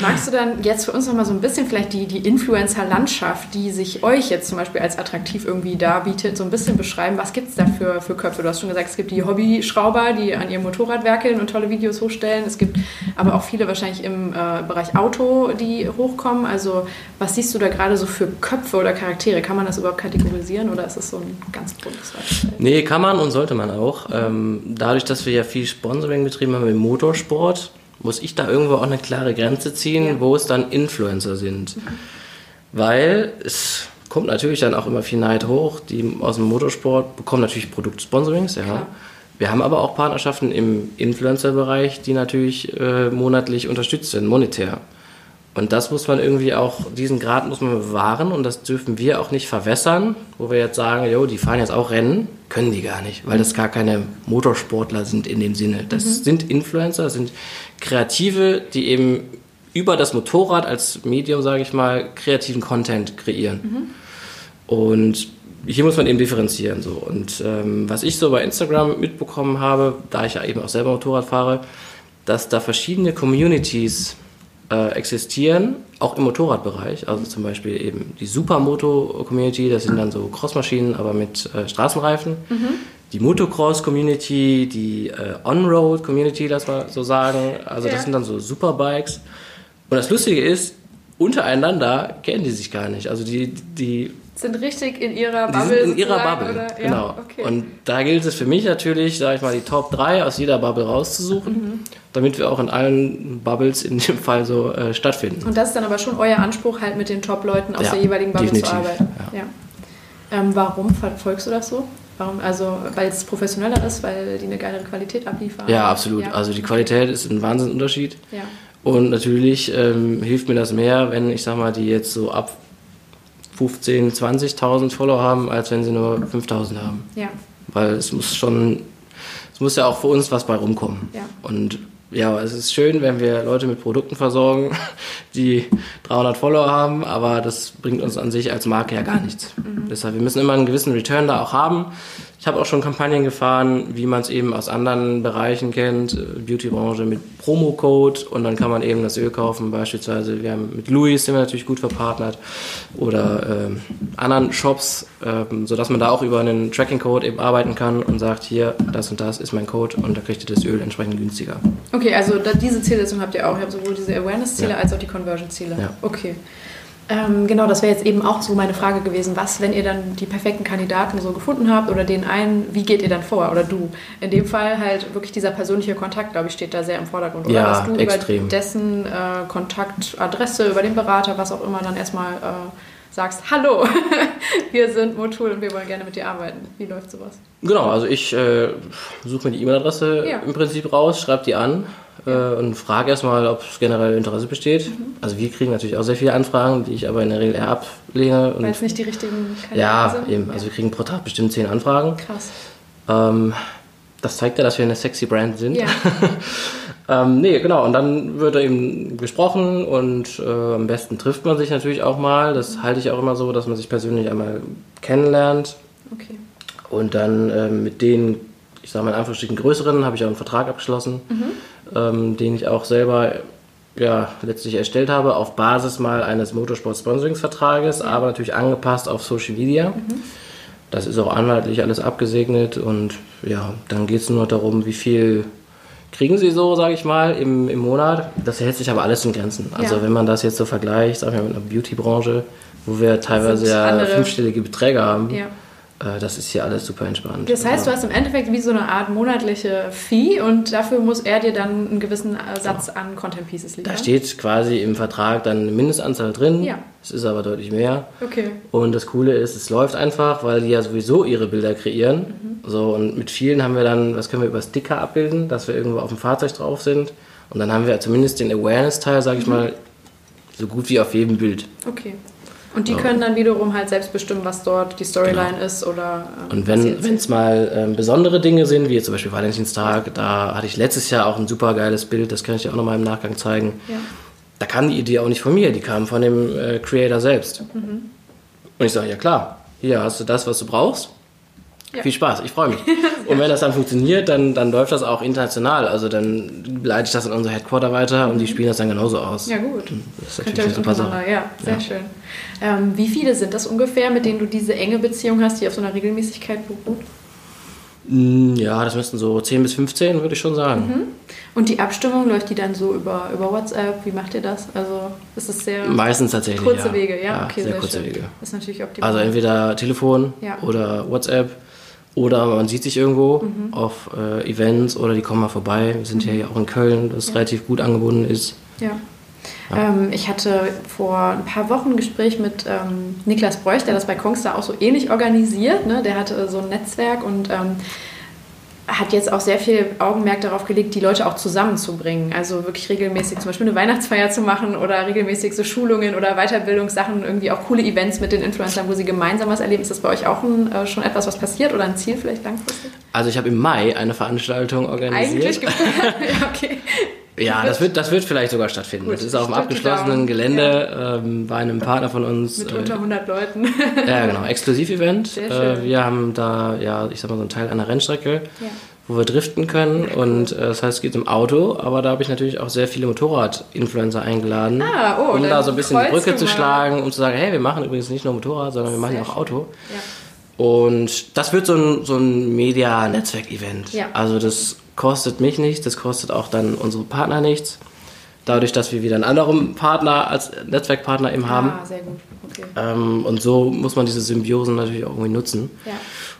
Magst du dann jetzt für uns noch mal so ein bisschen vielleicht die, die Influencer-Landschaft, die sich euch jetzt zum Beispiel als attraktiv irgendwie darbietet, so ein bisschen beschreiben? Was gibt es da für, für Köpfe? Du hast schon gesagt, es gibt die Hobbyschrauber, die an ihrem Motorrad werkeln und tolle Videos hochstellen. Es gibt aber auch viele wahrscheinlich im äh, Bereich Auto, die hochkommen. Also was siehst du da gerade so für Köpfe oder Charaktere? Kann man das überhaupt kategorisieren oder ist es so ein ganz buntes? Nee, kann man und sollte man auch. Ähm, dadurch, dass wir ja viel viel Sponsoring betrieben haben im Motorsport, muss ich da irgendwo auch eine klare Grenze ziehen, ja. wo es dann Influencer sind. Mhm. Weil es kommt natürlich dann auch immer viel Neid hoch. Die aus dem Motorsport bekommen natürlich Produktsponsorings, ja. Klar. Wir haben aber auch Partnerschaften im Influencer-Bereich, die natürlich äh, monatlich unterstützt sind, monetär. Und das muss man irgendwie auch, diesen Grad muss man bewahren und das dürfen wir auch nicht verwässern, wo wir jetzt sagen, jo, die fahren jetzt auch Rennen, können die gar nicht, weil das gar keine Motorsportler sind in dem Sinne. Das mhm. sind Influencer, das sind Kreative, die eben über das Motorrad als Medium, sage ich mal, kreativen Content kreieren. Mhm. Und hier muss man eben differenzieren. So. Und ähm, was ich so bei Instagram mitbekommen habe, da ich ja eben auch selber Motorrad fahre, dass da verschiedene Communities äh, existieren, auch im Motorradbereich. Also zum Beispiel eben die Supermoto-Community, das sind dann so Crossmaschinen, aber mit äh, Straßenreifen. Mhm. Die Motocross-Community, die äh, On-Road-Community, lass mal so sagen. Also ja. das sind dann so Superbikes. Und das Lustige ist, untereinander kennen die sich gar nicht. Also die, die sind richtig in ihrer Bubble. in ihrer Bubble, oder? genau. Ja, okay. Und da gilt es für mich natürlich, sage ich mal, die Top 3 aus jeder Bubble rauszusuchen, mhm. damit wir auch in allen Bubbles in dem Fall so äh, stattfinden. Und das ist dann aber schon euer Anspruch, halt mit den Top-Leuten aus ja, der jeweiligen Bubble definitiv. zu arbeiten. Ja. Ähm, warum verfolgst du das so? Warum? Also, weil es professioneller ist, weil die eine geilere Qualität abliefern? Ja, absolut. Also die Qualität ist ein Wahnsinnsunterschied. Ja. Und natürlich ähm, hilft mir das mehr, wenn ich sag mal, die jetzt so ab 15.000, 20.000 Follower haben, als wenn sie nur 5.000 haben. Ja. Weil es muss schon, es muss ja auch für uns was bei rumkommen. Ja. Und ja, es ist schön, wenn wir Leute mit Produkten versorgen, die 300 Follower haben, aber das bringt uns an sich als Marke ja gar nichts. Mhm. Deshalb, wir müssen immer einen gewissen Return da auch haben. Ich habe auch schon Kampagnen gefahren, wie man es eben aus anderen Bereichen kennt, äh, Beautybranche mit Promo-Code und dann kann man eben das Öl kaufen. Beispielsweise, wir haben mit Louis sind wir natürlich gut verpartnert oder äh, anderen Shops, äh, sodass man da auch über einen Tracking-Code eben arbeiten kann und sagt, hier, das und das ist mein Code und da kriegt ihr das Öl entsprechend günstiger. Okay, also da, diese Zielsetzung habt ihr auch. Ihr habt sowohl diese Awareness-Ziele ja. als auch die Conversion-Ziele. Ja. Okay. Ähm, genau, das wäre jetzt eben auch so meine Frage gewesen. Was, wenn ihr dann die perfekten Kandidaten so gefunden habt oder den einen, wie geht ihr dann vor? Oder du? In dem Fall halt wirklich dieser persönliche Kontakt, glaube ich, steht da sehr im Vordergrund. Oder ja, dass du extrem. über dessen äh, Kontaktadresse, über den Berater, was auch immer, dann erstmal äh, sagst, hallo, wir sind Motul und wir wollen gerne mit dir arbeiten. Wie läuft sowas? Genau, also ich äh, suche mir die E-Mail-Adresse ja. im Prinzip raus, schreibe die an äh, und frage erstmal, ob es generell Interesse besteht. Mhm. Also wir kriegen natürlich auch sehr viele Anfragen, die ich aber in der Regel eher ablehne. Weil es nicht die richtigen Kandidaten ja, sind? Eben. Ja, also wir kriegen pro Tag bestimmt zehn Anfragen. Krass. Ähm, das zeigt ja, dass wir eine sexy Brand sind. Ja. ähm, nee, genau. Und dann wird eben gesprochen und äh, am besten trifft man sich natürlich auch mal. Das mhm. halte ich auch immer so, dass man sich persönlich einmal kennenlernt. Okay. Und dann äh, mit denen, ich sage mal in Anführungsstrichen größeren, habe ich auch einen Vertrag abgeschlossen. Mhm ähm, den ich auch selber ja, letztlich erstellt habe, auf Basis mal eines Motorsport-Sponsoringsvertrages, aber natürlich angepasst auf Social Media. Mhm. Das ist auch anwaltlich alles abgesegnet und ja, dann geht es nur darum, wie viel kriegen sie so, sage ich mal, im, im Monat. Das hält sich aber alles in Grenzen. Also ja. wenn man das jetzt so vergleicht, sagen wir mit einer Beauty-Branche, wo wir teilweise ja fünfstellige Beträge haben, ja. Äh, das ist hier alles super entspannt. Das heißt, du hast im Endeffekt wie so eine Art monatliche Fee und dafür muss er dir dann einen gewissen Satz ja. an Content Pieces liefern. Da steht quasi im Vertrag dann eine Mindestanzahl drin. Ja. Es ist aber deutlich mehr. Okay. Und das Coole ist, es läuft einfach, weil die ja sowieso ihre Bilder kreieren. Mhm. So, und mit vielen haben wir dann, was können wir über Sticker abbilden, dass wir irgendwo auf dem Fahrzeug drauf sind. Und dann haben wir zumindest den Awareness-Teil, sage ich mhm. mal, so gut wie auf jedem Bild. Okay. Und die können dann wiederum halt selbst bestimmen, was dort die Storyline genau. ist oder. Ähm, und wenn es mal ähm, besondere Dinge sind, wie jetzt zum Beispiel Valentinstag, da hatte ich letztes Jahr auch ein super geiles Bild, das kann ich dir auch nochmal im Nachgang zeigen. Ja. Da kam die Idee auch nicht von mir, die kam von dem äh, Creator selbst. Mhm. Und ich sage, ja klar, hier hast du das, was du brauchst. Ja. Viel Spaß, ich freue mich. Und wenn das dann funktioniert, dann, dann läuft das auch international. Also dann leite ich das in unser Headquarter weiter und die mhm. spielen das dann genauso aus. Ja, gut. Das ist natürlich eine super Sache. Ja, sehr ja. schön. Ähm, wie viele sind das ungefähr, mit denen du diese enge Beziehung hast, die auf so einer Regelmäßigkeit beruht? Mm, ja, das müssten so 10 bis 15, würde ich schon sagen. Mhm. Und die Abstimmung läuft die dann so über, über WhatsApp? Wie macht ihr das? Also ist es sehr Meistens tatsächlich kurze ja. Wege, ja, ja okay, sehr, sehr kurze schön. Wege. ist natürlich optimal. Also entweder Telefon ja. oder WhatsApp oder man sieht sich irgendwo mhm. auf äh, Events oder die kommen mal vorbei. Wir sind mhm. ja hier auch in Köln, das relativ gut angebunden ist. Ja. Ähm, ich hatte vor ein paar Wochen ein Gespräch mit ähm, Niklas Bräuch, der das bei Kongstar auch so ähnlich organisiert. Ne? Der hatte so ein Netzwerk und ähm, hat jetzt auch sehr viel Augenmerk darauf gelegt, die Leute auch zusammenzubringen. Also wirklich regelmäßig zum Beispiel eine Weihnachtsfeier zu machen oder regelmäßig so Schulungen oder Weiterbildungssachen, irgendwie auch coole Events mit den Influencern, wo sie gemeinsam was erleben. Ist das bei euch auch ein, äh, schon etwas, was passiert oder ein Ziel vielleicht langfristig? Also ich habe im Mai eine Veranstaltung organisiert. Eigentlich ja, okay. Ja, das wird, das wird vielleicht sogar stattfinden. Gut, das ist auf dem abgeschlossenen Gelände ja. ähm, bei einem Partner von uns. Mit unter 100 äh, Leuten. ja, genau. Exklusiv-Event. Äh, wir haben da, ja, ich sag mal, so einen Teil einer Rennstrecke, ja. wo wir driften können. Und äh, das heißt, es geht im Auto. Aber da habe ich natürlich auch sehr viele Motorrad-Influencer eingeladen. Ah, oh, um da so ein bisschen die Brücke zu schlagen, um zu sagen, hey, wir machen übrigens nicht nur Motorrad, sondern wir machen ja auch Auto. Ja. Und das wird so ein, so ein Media-Netzwerk-Event. Ja. Also das kostet mich nichts, das kostet auch dann unsere Partner nichts. Dadurch, dass wir wieder einen anderen Partner als Netzwerkpartner eben haben. Ah, sehr gut. Okay. Ähm, und so muss man diese Symbiosen natürlich auch irgendwie nutzen. Ja.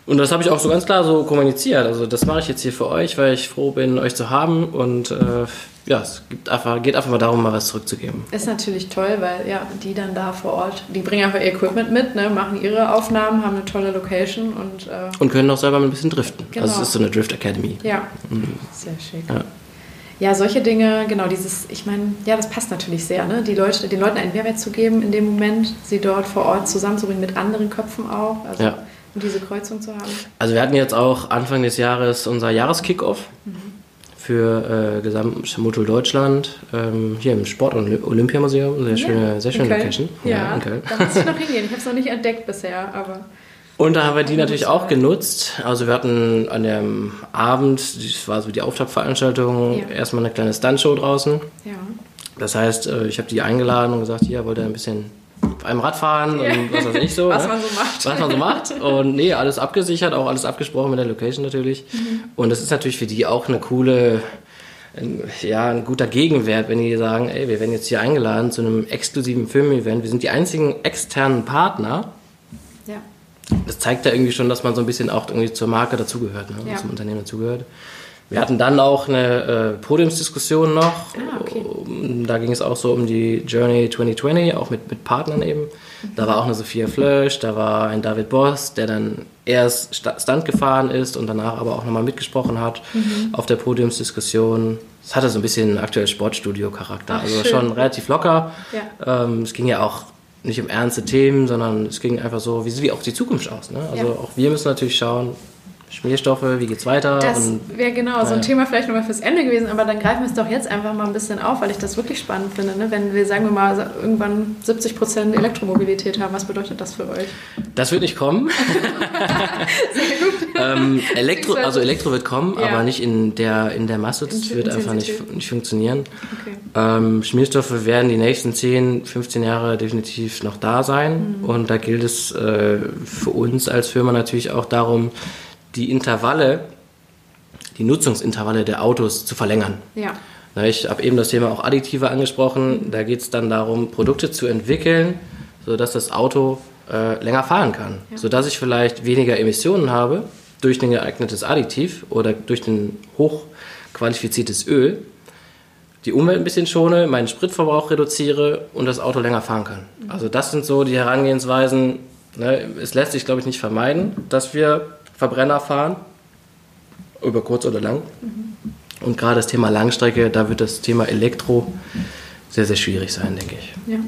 Und das habe ich auch so ganz klar so kommuniziert. Also das mache ich jetzt hier für euch, weil ich froh bin, euch zu haben. Und äh, ja, es einfach, geht einfach mal darum, mal was zurückzugeben. Ist natürlich toll, weil ja, die dann da vor Ort, die bringen einfach ihr Equipment mit, ne, machen ihre Aufnahmen, haben eine tolle Location und... Äh, und können auch selber ein bisschen driften. Genau. Also es ist so eine Drift Academy. Ja, mhm. sehr schick. Ja. Ja, solche Dinge, genau, dieses, ich meine, ja, das passt natürlich sehr, ne? Die Leute, den Leuten einen Mehrwert zu geben in dem Moment, sie dort vor Ort zusammenzubringen mit anderen Köpfen auch. Also ja. Und diese Kreuzung zu haben. Also wir hatten jetzt auch Anfang des Jahres unser Jahreskickoff. Mhm für äh, Gesamtmodul Deutschland ähm, hier im Sport- und Olympiamuseum. Sehr schöne, ja, sehr schöne Location. Ja, ja da muss ich noch hingehen. Ich habe es noch nicht entdeckt bisher, aber. Und da haben wir die natürlich auch genutzt. Also wir hatten an dem Abend, das war so die Auftaktveranstaltung, ja. erstmal eine kleine Stuntshow draußen. Ja. Das heißt, äh, ich habe die eingeladen und gesagt, hier wollt ihr ein bisschen auf einem Rad fahren und was weiß ich so. was ne? man so macht. Was man so macht. Und nee, alles abgesichert, auch alles abgesprochen mit der Location natürlich. Mhm. Und das ist natürlich für die auch eine coole, ja, ein guter Gegenwert, wenn die sagen, ey, wir werden jetzt hier eingeladen zu einem exklusiven Filmevent. Wir sind die einzigen externen Partner. Ja. Das zeigt ja irgendwie schon, dass man so ein bisschen auch irgendwie zur Marke dazugehört, ne? ja. zum Unternehmen dazugehört. Wir hatten dann auch eine äh, Podiumsdiskussion noch. Ah, okay. Da ging es auch so um die Journey 2020, auch mit, mit Partnern eben. Da war auch eine Sophia Flösch, da war ein David Boss, der dann erst Stunt gefahren ist und danach aber auch nochmal mitgesprochen hat mhm. auf der Podiumsdiskussion. Es hatte so ein bisschen aktuell Sportstudio-Charakter, also schön. schon relativ locker. Ja. Ähm, es ging ja auch nicht um ernste Themen, sondern es ging einfach so, wie sieht auch die Zukunft aus? Ne? Also ja. auch wir müssen natürlich schauen, Schmierstoffe, wie geht's weiter? Das wäre genau so ein Thema vielleicht nochmal fürs Ende gewesen, aber dann greifen wir es doch jetzt einfach mal ein bisschen auf, weil ich das wirklich spannend finde. Ne? Wenn wir, sagen wir mal, irgendwann 70 Prozent Elektromobilität haben, was bedeutet das für euch? Das wird nicht kommen. Sehr gut. ähm, Elektro, also Elektro wird kommen, ja. aber nicht in der, in der Masse. Das in wird einfach nicht, nicht funktionieren. Okay. Ähm, Schmierstoffe werden die nächsten 10, 15 Jahre definitiv noch da sein. Mhm. Und da gilt es äh, für uns als Firma natürlich auch darum, die Intervalle, die Nutzungsintervalle der Autos zu verlängern. Ja. Ich habe eben das Thema auch Additive angesprochen. Da geht es dann darum, Produkte zu entwickeln, sodass das Auto äh, länger fahren kann. Ja. Sodass ich vielleicht weniger Emissionen habe durch ein geeignetes Additiv oder durch ein hochqualifiziertes Öl, die Umwelt ein bisschen schone, meinen Spritverbrauch reduziere und das Auto länger fahren kann. Mhm. Also das sind so die Herangehensweisen. Ne? Es lässt sich, glaube ich, nicht vermeiden, dass wir Verbrenner fahren, über kurz oder lang. Mhm. Und gerade das Thema Langstrecke, da wird das Thema Elektro sehr, sehr schwierig sein, denke ich. Ja.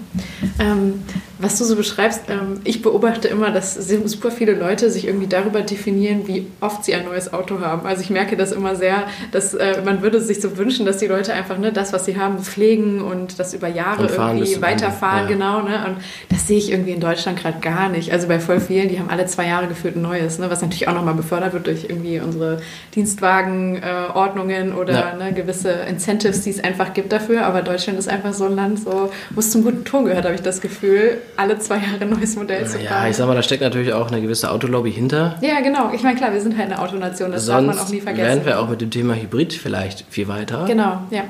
Ähm, was du so beschreibst, ähm, ich beobachte immer, dass super viele Leute sich irgendwie darüber definieren, wie oft sie ein neues Auto haben. Also ich merke das immer sehr, dass äh, man würde sich so wünschen, dass die Leute einfach ne, das, was sie haben, pflegen und das über Jahre irgendwie weiterfahren, ja. genau. Ne? Und das sehe ich irgendwie in Deutschland gerade gar nicht. Also bei voll vielen, die haben alle zwei Jahre gefühlt ein neues, ne? was natürlich auch nochmal befördert wird durch irgendwie unsere Dienstwagenordnungen äh, oder ja. ne, gewisse Incentives, die es einfach gibt dafür. Aber Deutschland ist einfach so ein Land, so, wo es zum guten Ton gehört, habe ich das Gefühl alle zwei Jahre ein neues Modell zu fahren. Ja, ich sag mal, da steckt natürlich auch eine gewisse Autolobby hinter. Ja, genau. Ich meine, klar, wir sind halt eine Autonation, das Sonst darf man auch nie vergessen. wären wir auch mit dem Thema Hybrid vielleicht viel weiter. Genau, ja.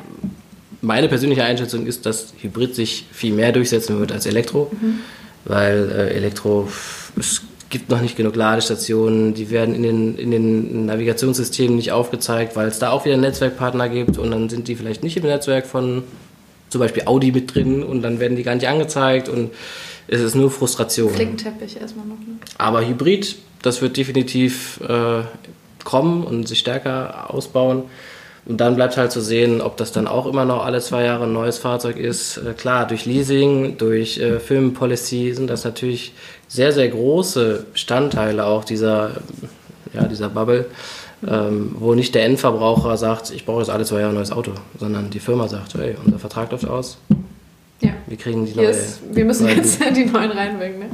Meine persönliche Einschätzung ist, dass Hybrid sich viel mehr durchsetzen wird als Elektro, mhm. weil äh, Elektro, es gibt noch nicht genug Ladestationen, die werden in den, in den Navigationssystemen nicht aufgezeigt, weil es da auch wieder Netzwerkpartner gibt und dann sind die vielleicht nicht im Netzwerk von zum Beispiel Audi mit drin und dann werden die gar nicht angezeigt und es ist nur Frustration. Flickenteppich erstmal noch. Ne? Aber Hybrid, das wird definitiv, äh, kommen und sich stärker ausbauen. Und dann bleibt halt zu sehen, ob das dann auch immer noch alle zwei Jahre ein neues Fahrzeug ist. Äh, klar, durch Leasing, durch äh, Firmenpolicy sind das natürlich sehr, sehr große Bestandteile auch dieser, ja, dieser Bubble, ähm, wo nicht der Endverbraucher sagt, ich brauche jetzt alle zwei Jahre ein neues Auto, sondern die Firma sagt, hey, unser Vertrag läuft aus. Ja. Wir kriegen die neue. ist, wir müssen jetzt die neuen reinbringen. Ne?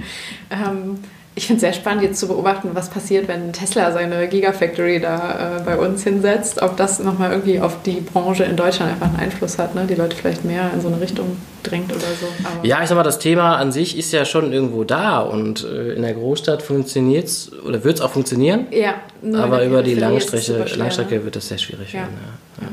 Ähm, ich finde es sehr spannend, jetzt zu beobachten, was passiert, wenn Tesla seine Gigafactory da äh, bei uns hinsetzt. Ob das nochmal irgendwie auf die Branche in Deutschland einfach einen Einfluss hat, ne? die Leute vielleicht mehr in so eine Richtung drängt oder so. Aber Ja, ich sag mal, das Thema an sich ist ja schon irgendwo da und äh, in der Großstadt funktioniert es oder wird es auch funktionieren, ja aber über die Langstrecke, schwer, Langstrecke ne? wird das sehr schwierig Ja. werden. Ja.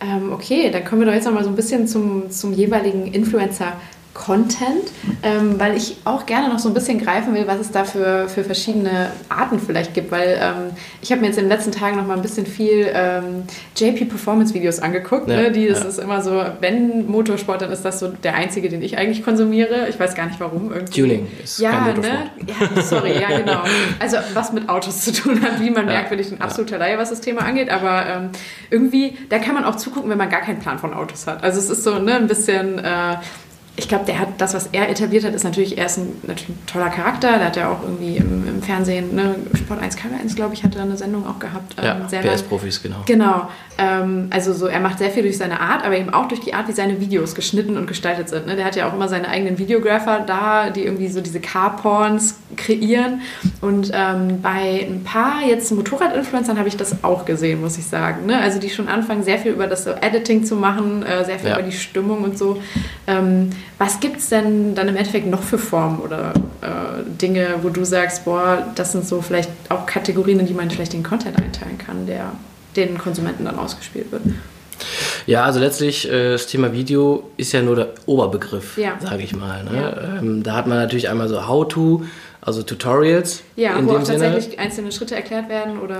Ähm, okay, dann kommen wir doch jetzt nochmal so ein bisschen zum, zum jeweiligen Influencer. Content, ähm, weil ich auch gerne noch so ein bisschen greifen will, was es da für, für verschiedene Arten vielleicht gibt, weil ähm, ich habe mir jetzt in den letzten Tagen noch mal ein bisschen viel ähm, JP Performance Videos angeguckt, Ja, ne? die das ja. ist immer so, wenn Motorsport, dann ist das so der einzige, den ich eigentlich konsumiere. Ich weiß gar nicht warum. Irgendwie. Tuning ist ja, kein ne? Ja, sorry, ja genau. Also was mit Autos zu tun hat, wie man Ja, merkt, bin ich ein absoluter Laie, was das Thema angeht, aber ähm, irgendwie, da kann man auch zugucken, wenn man gar keinen Plan von Autos hat. Also es ist so ne, ein bisschen, äh, ich glaube, der hat das, was er etabliert hat, ist natürlich, er ist ein, natürlich ein toller Charakter, der hat ja auch irgendwie im, im Fernsehen, ne, Sport 1 Kamera 1, glaube ich, hat er eine Sendung auch gehabt. ähm, Ja, sehr. PS-Profis, genau. Genau. Ähm, also so, er macht sehr viel durch seine Art, aber eben auch durch die Art, wie seine Videos geschnitten und gestaltet sind. Ne? Der hat ja auch immer seine eigenen Videographer da, die irgendwie so diese Car-Porns kreieren. Und ähm, bei ein paar jetzt Motorrad-Influencern habe ich das auch gesehen, muss ich sagen. Ne? Also die schon anfangen, sehr viel über das so Editing zu machen, äh, sehr viel Ja. über die Stimmung und so. Ähm, was gibt es denn dann im Endeffekt noch für Formen oder äh, Dinge, wo du sagst, boah, das sind so vielleicht auch Kategorien, in die man vielleicht den Content einteilen kann, der den Konsumenten dann ausgespielt wird? Ja, also letztlich äh, das Thema Video ist ja nur der Oberbegriff, Ja. sage ich mal. Ne? Ähm, da hat man natürlich einmal so How-to, also Tutorials Ja, in wo dem auch Sinne. tatsächlich einzelne Schritte erklärt werden oder.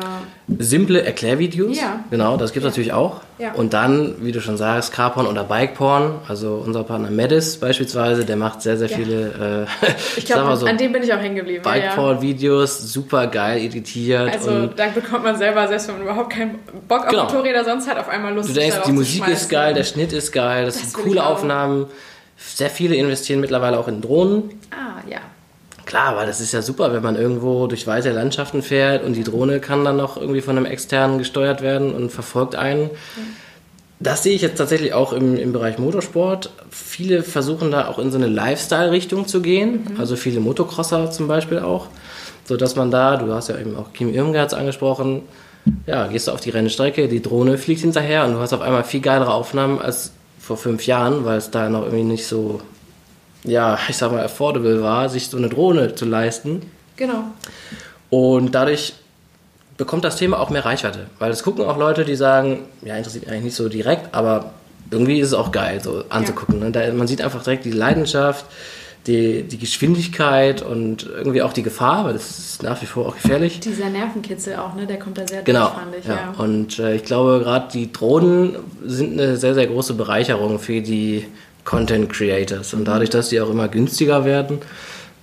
Simple Erklärvideos, Ja. genau, das gibt es natürlich auch. Ja. Und dann, wie du schon sagst, Carporn oder Bikeporn, also unser Partner Medis beispielsweise, der macht sehr, sehr Ja. viele, äh, Ich glaube, so, an dem bin ich auch hängen geblieben. ja, ja. Bikeporn-Videos, super geil editiert. Also und da bekommt man selber, selbst wenn man überhaupt keinen Bock auf Genau. Motorräder sonst hat, auf einmal Lust du denkst, die Musik ist geil, der Schnitt ist geil, das, Das sind coole. Aufnahmen. Sehr viele investieren mittlerweile auch in Drohnen. Ah, ja. Klar, weil das ist ja super, wenn man irgendwo durch weite Landschaften fährt und die Drohne kann dann noch irgendwie von einem externen gesteuert werden und verfolgt einen. Das sehe ich jetzt tatsächlich auch im, im Bereich Motorsport. Viele versuchen da auch in so eine Lifestyle-Richtung zu gehen, also viele Motocrosser zum Beispiel auch, so dass man da, du hast ja eben auch Kim Irmgard angesprochen, ja, gehst du auf die Rennstrecke, die Drohne fliegt hinterher und du hast auf einmal viel geilere Aufnahmen als vor fünf Jahren, weil es da noch irgendwie nicht so ja, ich sag mal, affordable war, sich so eine Drohne zu leisten. Genau. Und dadurch bekommt das Thema auch mehr Reichweite. Weil es gucken auch Leute, die sagen, ja, interessiert mich eigentlich nicht so direkt, aber irgendwie ist es auch geil, so anzugucken. Ne? Da, man sieht einfach direkt die Leidenschaft, die, die Geschwindigkeit und irgendwie auch die Gefahr, weil das ist nach wie vor auch gefährlich. Dieser Nervenkitzel auch, ne? Der kommt da sehr Genau. durch, fand ich. ja. Ja. Und äh, ich glaube, gerade die Drohnen sind eine sehr, sehr große Bereicherung für die Content Creators. Und dadurch, dass die auch immer günstiger werden,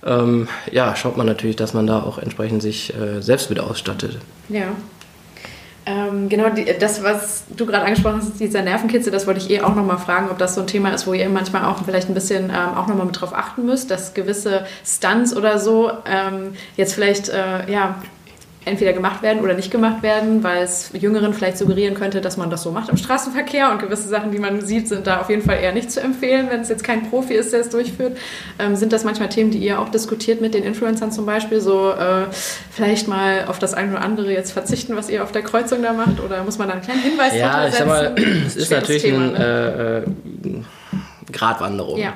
ähm, ja, schaut man natürlich, dass man da auch entsprechend sich äh, selbst mit ausstattet. Ja. Ähm, genau, die, das, was du gerade angesprochen hast, dieser Nervenkitzel, das wollte ich eh auch nochmal fragen, ob das so ein Thema ist, wo ihr manchmal auch vielleicht ein bisschen ähm, auch nochmal mit drauf achten müsst, dass gewisse Stunts oder so ähm, jetzt vielleicht, äh, ja, entweder gemacht werden oder nicht gemacht werden, weil es Jüngeren vielleicht suggerieren könnte, dass man das so macht im Straßenverkehr und gewisse Sachen, die man sieht, sind da auf jeden Fall eher nicht zu empfehlen, wenn es jetzt kein Profi ist, der es durchführt. Ähm, sind das manchmal Themen, die ihr auch diskutiert mit den Influencern zum Beispiel, so äh, vielleicht mal auf das eine oder andere jetzt verzichten, was ihr auf der Kreuzung da macht oder muss man da einen kleinen Hinweis Ja, ich sag mal, es ist natürlich Thema, eine ne? äh, äh, Gratwanderung. Ja.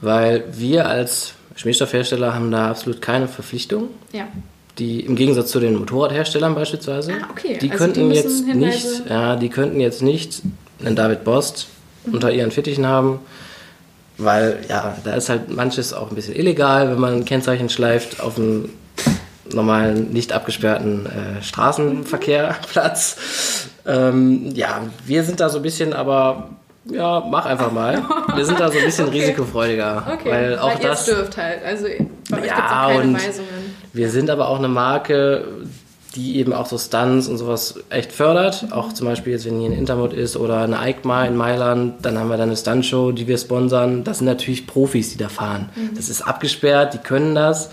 Weil wir als Schmierstoffhersteller haben da absolut keine Verpflichtung. Ja. Die im Gegensatz zu den Motorradherstellern beispielsweise, Ah, okay. die Also könnten die jetzt Hinweise- nicht, ja, die könnten jetzt nicht einen David Bost unter ihren Fittichen haben, weil ja, da ist halt manches auch ein bisschen illegal, wenn man ein Kennzeichen schleift auf einem normalen, nicht abgesperrten äh, Straßenverkehrplatz. Ähm, ja, wir sind da so ein bisschen, aber ja, mach einfach mal. Wir sind da so ein bisschen Okay. risikofreudiger, Okay, weil auch ihr das es dürft halt. Also bei euch Ja, gibt es auch keine und- Weisungen. Wir sind aber auch eine Marke, die eben auch so Stunts und sowas echt fördert. Auch zum Beispiel jetzt, wenn hier ein Intermod ist oder eine EICMA in Mailand, dann haben wir da eine Stuntshow, die wir sponsern. Das sind natürlich Profis, die da fahren. Mhm. Das ist abgesperrt, die können das.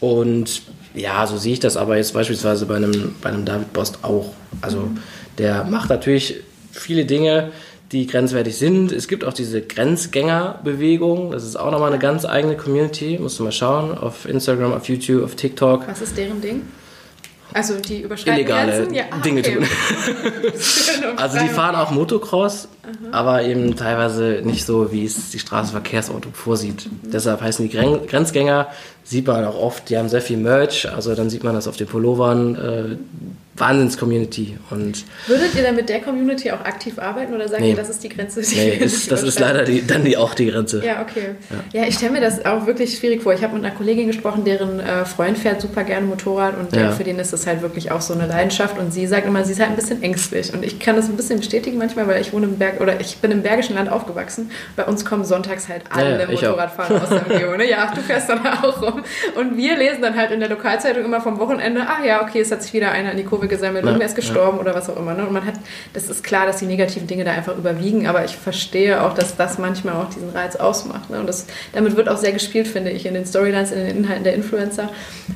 Und ja, so sehe ich das aber jetzt beispielsweise bei einem, bei einem David Bost auch. Also mhm. der macht natürlich viele Dinge, die grenzwertig sind. Es gibt auch diese Grenzgängerbewegung. Das ist auch nochmal eine ganz eigene Community. Musst du mal schauen. Auf Instagram, auf YouTube, auf TikTok. Was ist deren Ding? Also die überschreiten illegale ja, ah, Dinge okay. tun. also die fahren auch Motocross, Aha. aber eben teilweise nicht so, wie es die Straßenverkehrsordnung vorsieht. Mhm. Deshalb heißen die Grenzgänger, sieht man auch oft, die haben sehr viel Merch, also dann sieht man das auf den Pullovern. Äh, Wahnsinns-Community. Würdet ihr dann mit der Community auch aktiv arbeiten oder sagt nee. ihr, das ist die Grenze? Die nee, ist, das ist leider die, dann die, auch die Grenze. Ja, okay. Ja, ja ich stelle mir das auch wirklich schwierig vor. Ich habe mit einer Kollegin gesprochen, deren äh, Freund fährt super gerne Motorrad und ja. für den ist das halt wirklich auch so eine Leidenschaft und sie sagt immer, sie ist halt ein bisschen ängstlich und ich kann das ein bisschen bestätigen manchmal, weil ich wohne im Berg oder ich bin im Bergischen Land aufgewachsen. Bei uns kommen sonntags halt alle ja, Motorradfahrer aus der Region. Ne? Ja, du fährst dann auch rum. Und wir lesen dann halt in der Lokalzeitung immer vom Wochenende, ah ja, okay, es hat sich wieder einer in die Kurve Kurve gesammelt, ja, irgendwer ist gestorben ja. oder was auch immer. Ne? Und man hat, das ist klar, dass die negativen Dinge da einfach überwiegen, aber ich verstehe auch, dass das manchmal auch diesen Reiz ausmacht. Ne? Und das, damit wird auch sehr gespielt, finde ich, in den Storylines, in den Inhalten der Influencer.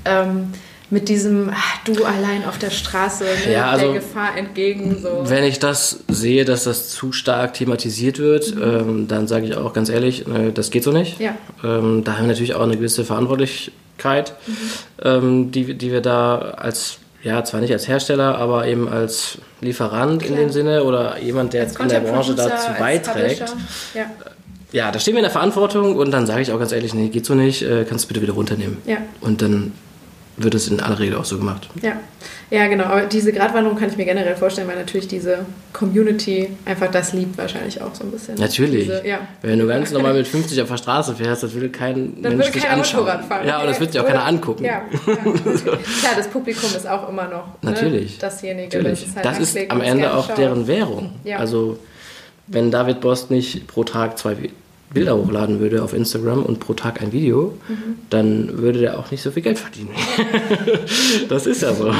Ähm, mit diesem ach, du allein auf der Straße ne, ja, also, der Gefahr entgegen. So. Wenn ich das sehe, dass das zu stark thematisiert wird, mhm. ähm, dann sage ich auch ganz ehrlich, äh, das geht so nicht. Ja. Ähm, da haben wir natürlich auch eine gewisse Verantwortlichkeit, mhm. ähm, die, die wir da als ja, zwar nicht als Hersteller, aber eben als Lieferant Klar. in dem Sinne oder jemand, der in der Branche dazu beiträgt. Ja. ja. da stehen wir in der Verantwortung und dann sage ich auch ganz ehrlich, nee, geht so nicht, äh, kannst du bitte wieder runternehmen. Ja. Und dann wird es in aller Regel auch so gemacht. Ja, ja genau. Aber diese Gratwanderung kann ich mir generell vorstellen, weil natürlich diese Community einfach das liebt wahrscheinlich auch so ein bisschen. Natürlich. Diese, ja. Wenn du ganz normal mit 50 auf der Straße fährst, das will kein dann Mensch dich anschauen. Fahren, ja, und das wird sich auch keiner angucken. Ja, ja Klar, das Publikum ist auch immer noch ne, natürlich. dasjenige, natürlich. das, halt das ist am Ende auch schaut. deren Währung. Ja. Also wenn David Bost nicht pro Tag zwei Bilder hochladen würde auf Instagram und pro Tag ein Video, mhm. dann würde der auch nicht so viel Geld verdienen. das ist ja so.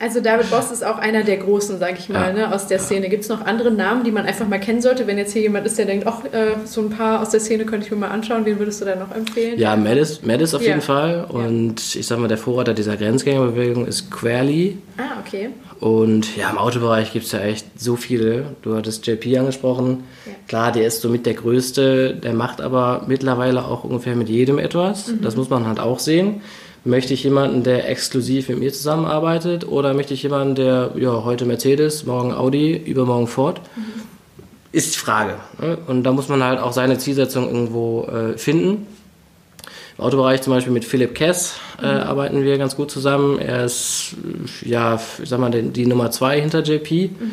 Also David Boss ist auch einer der Großen, sag ich mal, ja. ne, aus der Szene. Gibt es noch andere Namen, die man einfach mal kennen sollte, wenn jetzt hier jemand ist, der denkt, ach, äh, so ein paar aus der Szene könnte ich mir mal anschauen, wen würdest du da noch empfehlen? Ja, Madis, Madis auf ja. jeden Fall. Und ja. ich sag mal, der Vorreiter dieser Grenzgängerbewegung ist Querly. Ah, okay. Und ja, im Autobereich gibt es ja echt so viele. Du hattest JP angesprochen. Ja. Klar, der ist somit der Größte, der macht aber mittlerweile auch ungefähr mit jedem etwas. Mhm. Das muss man halt auch sehen. Möchte ich jemanden, der exklusiv mit mir zusammenarbeitet oder möchte ich jemanden, der ja, heute Mercedes, morgen Audi, übermorgen Ford? Mhm. Ist die Frage. Ne? Und da muss man halt auch seine Zielsetzung irgendwo äh, finden. Im Autobereich zum Beispiel mit Philipp Kess äh, mhm. arbeiten wir ganz gut zusammen. Er ist, ja, ich sag mal, die, die Nummer zwei hinter JP. Mhm.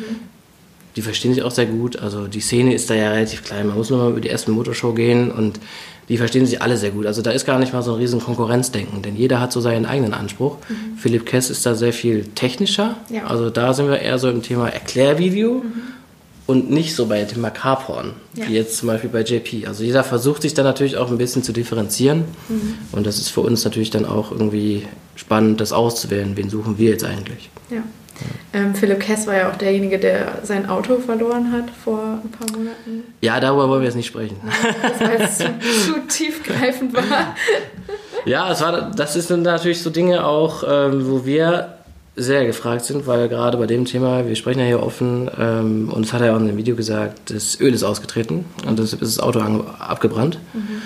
Die verstehen sich auch sehr gut. Also die Szene ist da ja relativ klein. Man muss nur mal über die erste Motorshow gehen und die verstehen sich alle sehr gut. Also da ist gar nicht mal so ein riesen Konkurrenzdenken, denn jeder hat so seinen eigenen Anspruch. Mhm. Philipp Kess ist da sehr viel technischer. Ja. Also da sind wir eher so im Thema Erklärvideo. Mhm und nicht so bei Thema Carporn, ja. wie jetzt zum Beispiel bei JP. Also jeder versucht sich da natürlich auch ein bisschen zu differenzieren mhm. und das ist für uns natürlich dann auch irgendwie spannend, das auszuwählen. Wen suchen wir jetzt eigentlich? Ja. Ähm, Philipp Kess war ja auch derjenige, der sein Auto verloren hat vor ein paar Monaten. Ja, darüber wollen wir jetzt nicht sprechen. weil es zu, zu tiefgreifend war. Ja, es war, das sind natürlich so Dinge auch, ähm, wo wir sehr gefragt sind, weil gerade bei dem Thema, wir sprechen ja hier offen, ähm, und es hat er auch in dem Video gesagt, das Öl ist ausgetreten und deshalb ist das Auto abgebrannt. Mhm.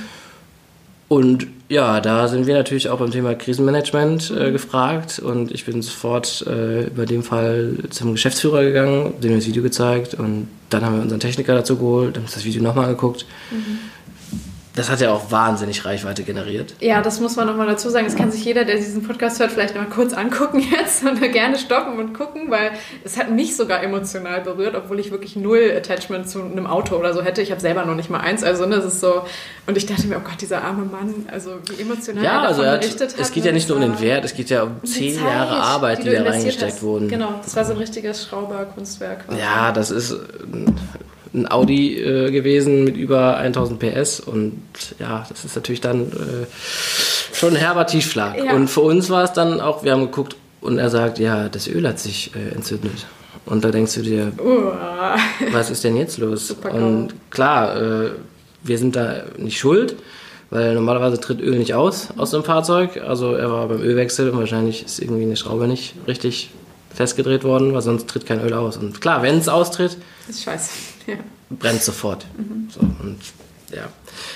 Und ja, da sind wir natürlich auch beim Thema Krisenmanagement äh, mhm. gefragt und ich bin sofort äh, über den Fall zum Geschäftsführer gegangen, dem das Video gezeigt und dann haben wir unseren Techniker dazu geholt, haben uns das Video nochmal angeguckt. Mhm das hat ja auch wahnsinnig Reichweite generiert. Ja, das muss man nochmal dazu sagen. Das kann sich jeder, der diesen Podcast hört, vielleicht noch mal kurz angucken jetzt und gerne stoppen und gucken, weil es hat mich sogar emotional berührt, obwohl ich wirklich null Attachment zu einem Auto oder so hätte. Ich habe selber noch nicht mal eins. Also, ne, das ist so. Und ich dachte mir, oh Gott, dieser arme Mann, also wie emotional ja, er also er hat, berichtet hat. Es geht ja ne, nicht nur um den Wert, es geht ja um zehn Zeit, Jahre Arbeit, die, die da reingesteckt hast. wurden. Genau, das war so ein richtiges Schrauber-Kunstwerk. Ja, das ist ein Audi äh, gewesen mit über 1000 PS und ja, das ist natürlich dann äh, schon ein herber Tiefschlag. Ja. Und für uns war es dann auch, wir haben geguckt, Und er sagt, ja, das Öl hat sich äh, entzündet. Und da denkst du dir, Uah. was ist denn jetzt los? Super und klar, äh, wir sind da nicht schuld, weil normalerweise tritt Öl nicht aus aus dem Fahrzeug. Also er war beim Ölwechsel und wahrscheinlich ist irgendwie eine Schraube nicht richtig festgedreht worden, weil sonst tritt kein Öl aus. Und klar, wenn es austritt, Das ist scheiße. Ja. brennt sofort. So, und, ja.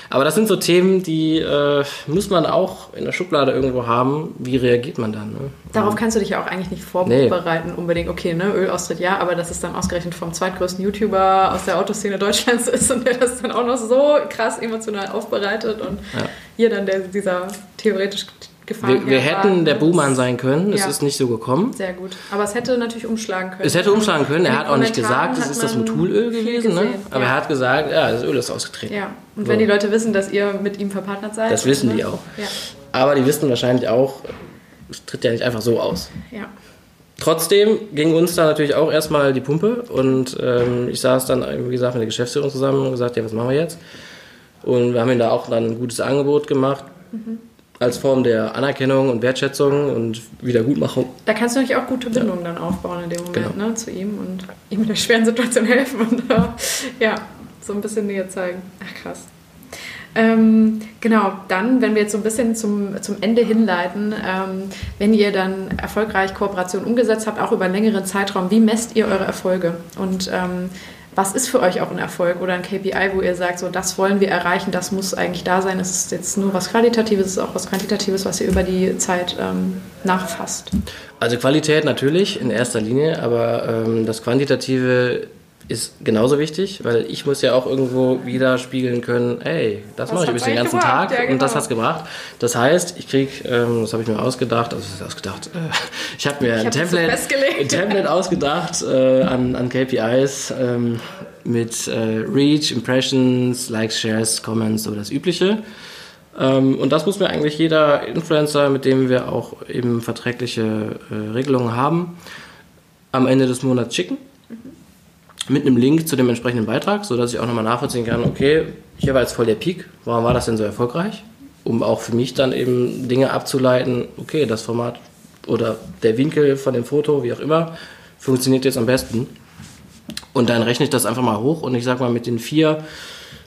Aber das sind so Themen, die äh, muss man auch in der Schublade irgendwo haben. Wie reagiert man dann? Ne? Darauf kannst du dich ja auch eigentlich nicht vorbereiten, unbedingt. Okay, ne, Ölaustritt ja, aber dass es dann ausgerechnet vom zweitgrößten YouTuber aus der Autoszene Deutschlands ist und der das dann auch noch so krass emotional aufbereitet und Ja. hier dann der, dieser theoretisch gefahren Wir, wir hätten der Buhmann sein können, es Ja. ist nicht so gekommen. Sehr gut. Aber es hätte natürlich umschlagen können. Es hätte umschlagen können. Er hat auch nicht gesagt, es ist das Methylöl gewesen, ne? aber ja. er hat gesagt, ja, das Öl ist ausgetreten. Ja, und So. wenn die Leute wissen, dass ihr mit ihm verpartnert seid. Das wissen ne? die auch. Ja. Aber die wissen wahrscheinlich auch, es tritt ja nicht einfach so aus. ja. Trotzdem ging uns da natürlich auch erstmal die Pumpe und ähm, ich saß dann, wie gesagt, mit der Geschäftsführung zusammen und gesagt, ja, was machen wir jetzt? Und wir haben ihm da auch dann ein gutes Angebot gemacht als Form der Anerkennung und Wertschätzung und Wiedergutmachung. Da kannst du natürlich auch gute Bindungen dann aufbauen in dem Moment Genau. ne, zu ihm und ihm in der schweren Situation helfen und ja, so ein bisschen Nähe zeigen. Ach krass. Ähm, genau, dann, wenn wir jetzt so ein bisschen zum, zum Ende hinleiten, ähm, wenn ihr dann erfolgreich Kooperation umgesetzt habt, auch über einen längeren Zeitraum, wie messt ihr eure Erfolge? Und ähm, was ist für euch auch ein Erfolg oder ein KPI, wo ihr sagt, so das wollen wir erreichen, das muss eigentlich da sein? Es ist jetzt nur was Qualitatives, es ist auch was Quantitatives, was ihr über die Zeit ähm, nachfasst. Also Qualität natürlich in erster Linie, aber ähm, das Quantitative ist genauso wichtig, weil ich muss ja auch irgendwo widerspiegeln können, ey, das mache ich übrigens den ganzen gebracht? Tag Ja, und das genau. hat's gebracht. Das heißt, ich krieg, ähm, das habe ich mir ausgedacht, also ausgedacht, äh, ich habe mir ein hab so Template, festgelegt. ein Template ausgedacht äh, an, an KPIs ähm, mit äh, Reach, Impressions, Likes, Shares, Comments, so das Übliche. Ähm, und das muss mir eigentlich jeder Influencer, mit dem wir auch eben verträgliche äh, Regelungen haben, am Ende des Monats schicken. Mit einem Link zu dem entsprechenden Beitrag, sodass ich auch nochmal nachvollziehen kann, okay, hier war jetzt voll der Peak, warum war das denn so erfolgreich? Um auch für mich dann eben Dinge abzuleiten, okay, das Format oder der Winkel von dem Foto, wie auch immer, funktioniert jetzt am besten. Und dann rechne ich das einfach mal hoch und ich sag mal, mit den vier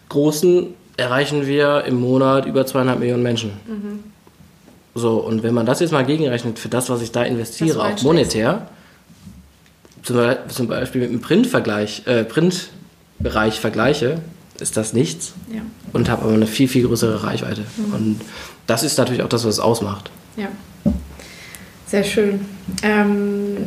großen erreichen wir im Monat über zweieinhalb Millionen Menschen. So, und wenn man das jetzt mal gegenrechnet für das, was ich da investiere, auch monetär, zum, Be- zum Beispiel mit dem Printvergleich, äh, Printbereich vergleiche, ist das nichts Ja. und habe aber eine viel, viel größere Reichweite. Mhm. Und das ist natürlich auch das, was es ausmacht. Ja, sehr schön. Ähm,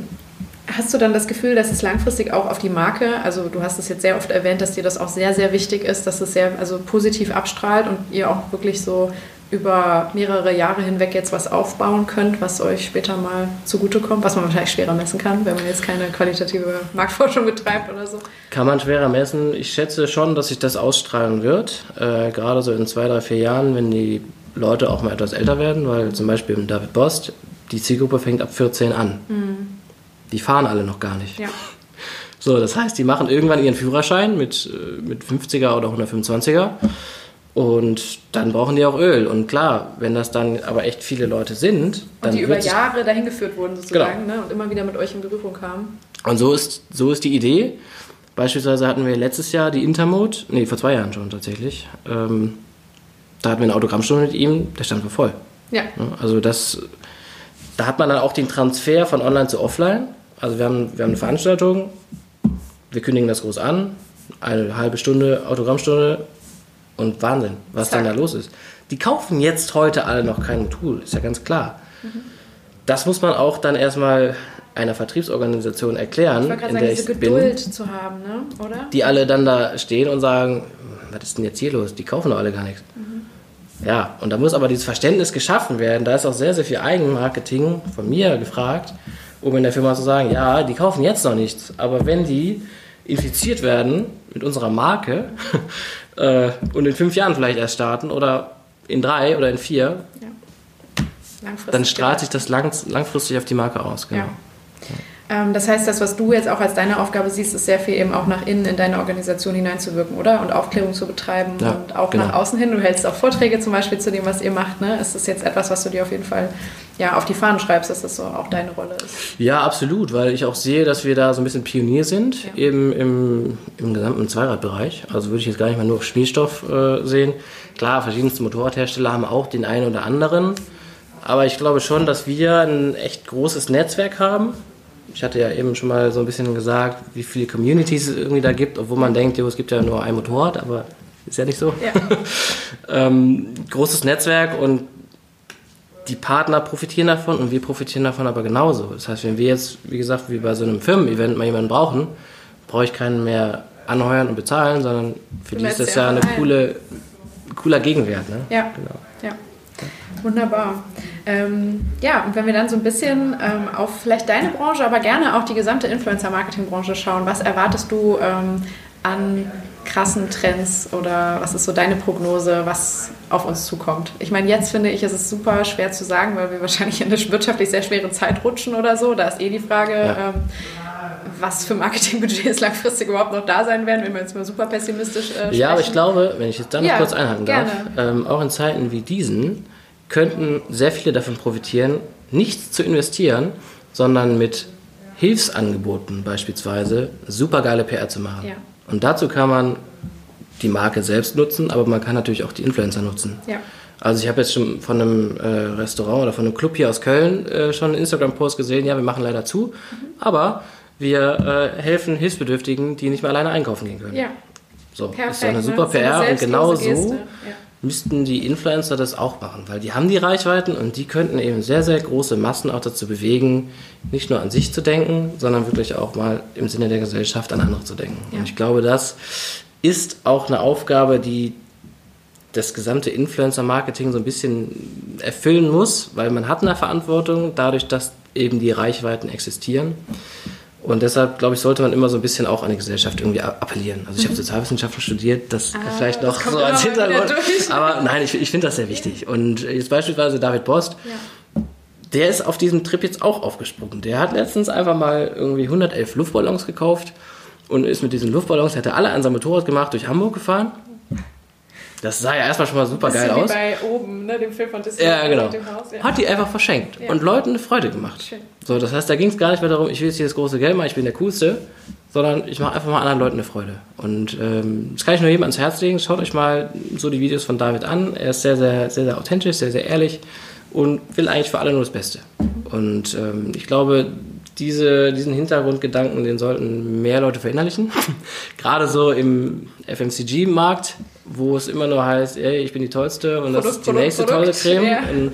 hast du dann das Gefühl, dass es langfristig auch auf die Marke, also du hast es jetzt sehr oft erwähnt, dass dir das auch sehr, sehr wichtig ist, dass es sehr also positiv abstrahlt und ihr auch wirklich so über mehrere Jahre hinweg jetzt was aufbauen könnt, was euch später mal zugutekommt, was man wahrscheinlich schwerer messen kann, wenn man jetzt keine qualitative Marktforschung betreibt oder so. Kann man schwerer messen. Ich schätze schon, dass sich das ausstrahlen wird. Äh, gerade so in zwei, drei, vier Jahren, wenn die Leute auch mal etwas älter werden, weil zum Beispiel im David Bost, die Zielgruppe fängt ab 14 an. Die fahren alle noch gar nicht. Ja, So, das heißt, die machen irgendwann ihren Führerschein mit, äh, mit 50er oder 125er und dann brauchen die auch Öl. Und klar, wenn das dann aber echt viele Leute sind, dann und die über Jahre dahin geführt wurden sozusagen Genau. ne? und immer wieder mit euch in Berührung kamen. Und so ist, so ist die Idee. Beispielsweise hatten wir letztes Jahr die Intermode, nee, vor zwei Jahren schon tatsächlich. Ähm, da hatten wir eine Autogrammstunde mit ihm, der stand war voll. Ja? Also das, da hat man dann auch den Transfer von online zu offline. Also wir haben, wir haben eine Veranstaltung, wir kündigen das groß an, eine halbe Stunde Autogrammstunde und Wahnsinn, was Zack. dann da los ist. Die kaufen jetzt heute alle noch kein Tool, ist ja ganz klar. Das muss man auch dann erstmal einer Vertriebsorganisation erklären, ich in sagen, der ich bin Geduld zu haben, ne? oder? die alle dann da stehen und sagen, was ist denn jetzt hier los? Die kaufen doch alle gar nichts. Ja, und da muss aber dieses Verständnis geschaffen werden. Da ist auch sehr, sehr viel Eigenmarketing von mir gefragt, um in der Firma zu sagen, ja, die kaufen jetzt noch nichts, aber wenn die infiziert werden mit unserer Marke äh, und in fünf Jahren vielleicht erst starten oder in drei oder in vier, Langfristig dann strahlt sich das lang, langfristig auf die Marke aus. Genau. Ja. Ähm, das heißt, das, was du jetzt auch als deine Aufgabe siehst, ist sehr viel eben auch nach innen in deine Organisation hineinzuwirken, oder? Und Aufklärung zu betreiben ja, und auch genau. nach außen hin. Du hältst auch Vorträge zum Beispiel zu dem, was ihr macht. Ne? Ist das jetzt etwas, was du dir auf jeden Fall ja, auf die Fahnen schreibst, dass das so auch deine Rolle ist? Ja, absolut, weil ich auch sehe, dass wir da so ein bisschen Pionier sind, ja. eben im, im gesamten Zweiradbereich. Also würde ich jetzt gar nicht mal nur auf Schmierstoff äh, sehen. Klar, verschiedenste Motorradhersteller haben auch den einen oder anderen. Aber ich glaube schon, dass wir ein echt großes Netzwerk haben ich hatte ja eben schon mal so ein bisschen gesagt, wie viele Communities es irgendwie da gibt, obwohl man denkt, jo, es gibt ja nur ein Motorrad, aber ist ja nicht so. Ja. ähm, großes Netzwerk und die Partner profitieren davon und wir profitieren davon aber genauso. Das heißt, wenn wir jetzt, wie gesagt, wie bei so einem Firmen-Event mal jemanden brauchen, brauche ich keinen mehr anheuern und bezahlen, sondern für die ist das ja eine coole, cooler Gegenwert. Ne? Ja. Genau. ja. Wunderbar. Ähm, ja, und wenn wir dann so ein bisschen ähm, auf vielleicht deine Branche, aber gerne auch die gesamte Influencer-Marketing-Branche schauen, was erwartest du ähm, an krassen Trends oder was ist so deine Prognose, was auf uns zukommt? Ich meine, jetzt finde ich, ist es super schwer zu sagen, weil wir wahrscheinlich in eine wirtschaftlich sehr schwere Zeit rutschen oder so. Da ist eh die Frage, ja. ähm, was für Marketingbudgets langfristig überhaupt noch da sein werden, wenn wir jetzt mal super pessimistisch äh, Ja, aber ich glaube, wenn ich jetzt da noch ja, kurz einhaken darf, ähm, auch in Zeiten wie diesen könnten sehr viele davon profitieren, nichts zu investieren, sondern mit Hilfsangeboten beispielsweise supergeile PR zu machen. Ja. Und dazu kann man die Marke selbst nutzen, aber man kann natürlich auch die Influencer nutzen. Ja. Also ich habe jetzt schon von einem äh, Restaurant oder von einem Club hier aus Köln äh, schon einen Instagram-Post gesehen, ja, wir machen leider zu, mhm. aber wir äh, helfen Hilfsbedürftigen, die nicht mehr alleine einkaufen gehen können. Ja. So, Perfekt, ist doch eine super ne? PR und genau so ja müssten die Influencer das auch machen, weil die haben die Reichweiten und die könnten eben sehr, sehr große Massen auch dazu bewegen, nicht nur an sich zu denken, sondern wirklich auch mal im Sinne der Gesellschaft an andere zu denken. Ja. Und ich glaube, das ist auch eine Aufgabe, die das gesamte Influencer-Marketing so ein bisschen erfüllen muss, weil man hat eine Verantwortung, dadurch, dass eben die Reichweiten existieren. Und deshalb, glaube ich, sollte man immer so ein bisschen auch an die Gesellschaft irgendwie appellieren. Also ich habe mhm. Sozialwissenschaften studiert, das ah, vielleicht noch so als Hintergrund. Aber nein, ich, ich finde das sehr wichtig. Und jetzt beispielsweise David Bost, ja. der ist auf diesem Trip jetzt auch aufgesprungen. Der hat letztens einfach mal irgendwie 111 Luftballons gekauft und ist mit diesen Luftballons, hätte alle an seinem Motorrad gemacht, durch Hamburg gefahren das sah ja erstmal schon mal super geil aus. Wie bei oben, ne, dem Film von Disney. Ja, genau. Haus, ja. Hat die einfach verschenkt ja. und Leuten eine Freude gemacht. Schön. So, das heißt, da ging es gar nicht mehr darum, ich will jetzt hier das große Geld machen, ich bin der Coolste, sondern ich mache einfach mal anderen Leuten eine Freude. Und ähm, das kann ich nur jedem ans Herz legen. Schaut euch mal so die Videos von David an. Er ist sehr, sehr, sehr, sehr authentisch, sehr, sehr ehrlich und will eigentlich für alle nur das Beste. Und ähm, ich glaube, diese, diesen Hintergrundgedanken, den sollten mehr Leute verinnerlichen. Gerade so im FMCG-Markt, wo es immer nur heißt, ey, ich bin die tollste und Produkt, das ist die Produkt, nächste Produkt. tolle Creme. Ja. Okay.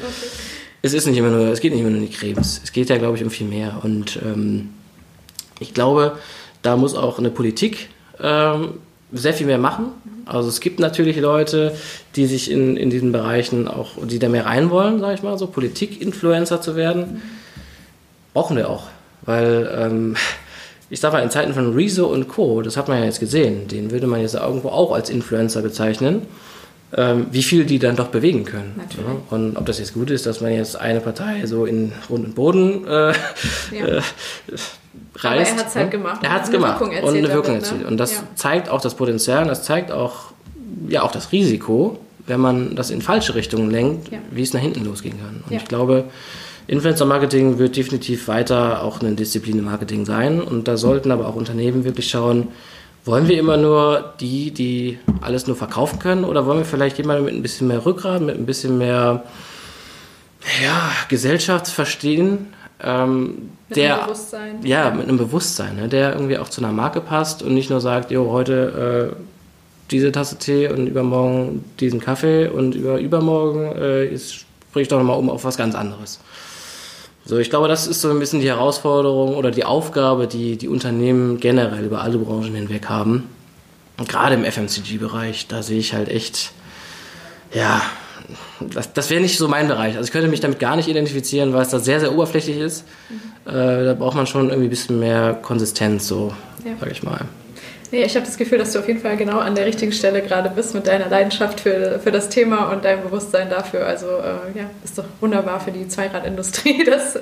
Es ist nicht immer nur, es geht nicht immer nur um die Cremes. Es geht ja, glaube ich, um viel mehr. Und ähm, ich glaube, da muss auch eine Politik ähm, sehr viel mehr machen. Also es gibt natürlich Leute, die sich in, in diesen Bereichen auch, die da mehr rein wollen, sage ich mal, so Politik-Influencer zu werden. Brauchen wir auch. Weil, ähm, ich sag mal, in Zeiten von Rezo und Co., das hat man ja jetzt gesehen, den würde man jetzt irgendwo auch als Influencer bezeichnen, ähm, wie viel die dann doch bewegen können. Natürlich. Ja? Und ob das jetzt gut ist, dass man jetzt eine Partei so in Grund und Boden äh, ja. äh, reißt. Aber er hat es halt gemacht. Er hat es gemacht und eine Wirkung ne? erzielt. Und das ja. zeigt auch das Potenzial, das zeigt auch, ja, auch das Risiko, wenn man das in falsche Richtungen lenkt, wie es nach hinten losgehen kann. Und ich glaube, Influencer-Marketing wird definitiv weiter auch eine Disziplin im Marketing sein und da sollten aber auch Unternehmen wirklich schauen, wollen wir immer nur die, die alles nur verkaufen können oder wollen wir vielleicht jemanden mit ein bisschen mehr Rückgrat, mit ein bisschen mehr ja, Gesellschaftsverstehen, ähm, mit der, einem Bewusstsein. Ja, mit einem Bewusstsein, ne, der irgendwie auch zu einer Marke passt und nicht nur sagt, jo, heute äh, diese Tasse Tee und übermorgen diesen Kaffee und über übermorgen äh, ist, sprich ich doch nochmal um auf was ganz anderes. So, ich glaube, das ist so ein bisschen die Herausforderung oder die Aufgabe, die die Unternehmen generell über alle Branchen hinweg haben. Und gerade im FMCG-Bereich, da sehe ich halt echt, ja, das, das wäre nicht so mein Bereich. Also ich könnte mich damit gar nicht identifizieren, weil es da sehr, sehr oberflächlich ist. Mhm. Äh, da braucht man schon irgendwie ein bisschen mehr Konsistenz, so, ja. sage ich mal. Nee, ich habe das Gefühl, dass du auf jeden Fall genau an der richtigen Stelle gerade bist mit deiner Leidenschaft für, für das Thema und deinem Bewusstsein dafür. Also äh, ja, ist doch wunderbar für die Zweiradindustrie, dass,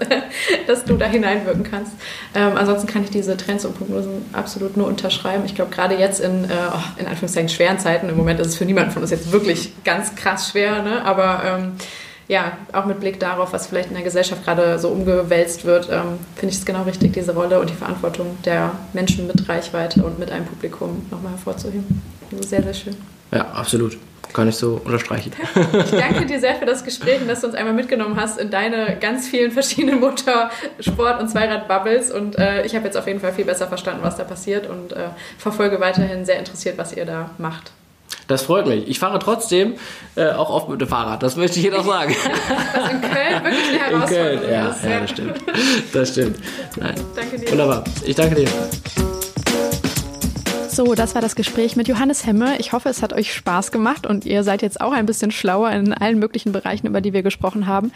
dass du da hineinwirken kannst. Ähm, ansonsten kann ich diese Trends und Prognosen absolut nur unterschreiben. Ich glaube, gerade jetzt in, äh, oh, in Anführungszeichen schweren Zeiten, im Moment ist es für niemanden von uns jetzt wirklich ganz krass schwer, ne? aber ähm, ja, auch mit Blick darauf, was vielleicht in der Gesellschaft gerade so umgewälzt wird, ähm, finde ich es genau richtig, diese Rolle und die Verantwortung der Menschen mit Reichweite und mit einem Publikum nochmal hervorzuheben. Also sehr, sehr schön. Ja, absolut. Kann ich so unterstreichen. Ich danke dir sehr für das Gespräch und dass du uns einmal mitgenommen hast in deine ganz vielen verschiedenen Motor-, Sport- und Zweirad-Bubbles. Und äh, ich habe jetzt auf jeden Fall viel besser verstanden, was da passiert und äh, verfolge weiterhin sehr interessiert, was ihr da macht. Das freut mich. Ich fahre trotzdem äh, auch oft mit dem Fahrrad. Das möchte ich hier noch sagen. Was in Köln wirklich eine Herausforderung in Köln, ja, ist. Ja, das stimmt. Das stimmt. Nein. Danke dir. Wunderbar. Ich danke dir. So, das war das Gespräch mit Johannes Hemme. Ich hoffe, es hat euch Spaß gemacht und ihr seid jetzt auch ein bisschen schlauer in allen möglichen Bereichen, über die wir gesprochen haben.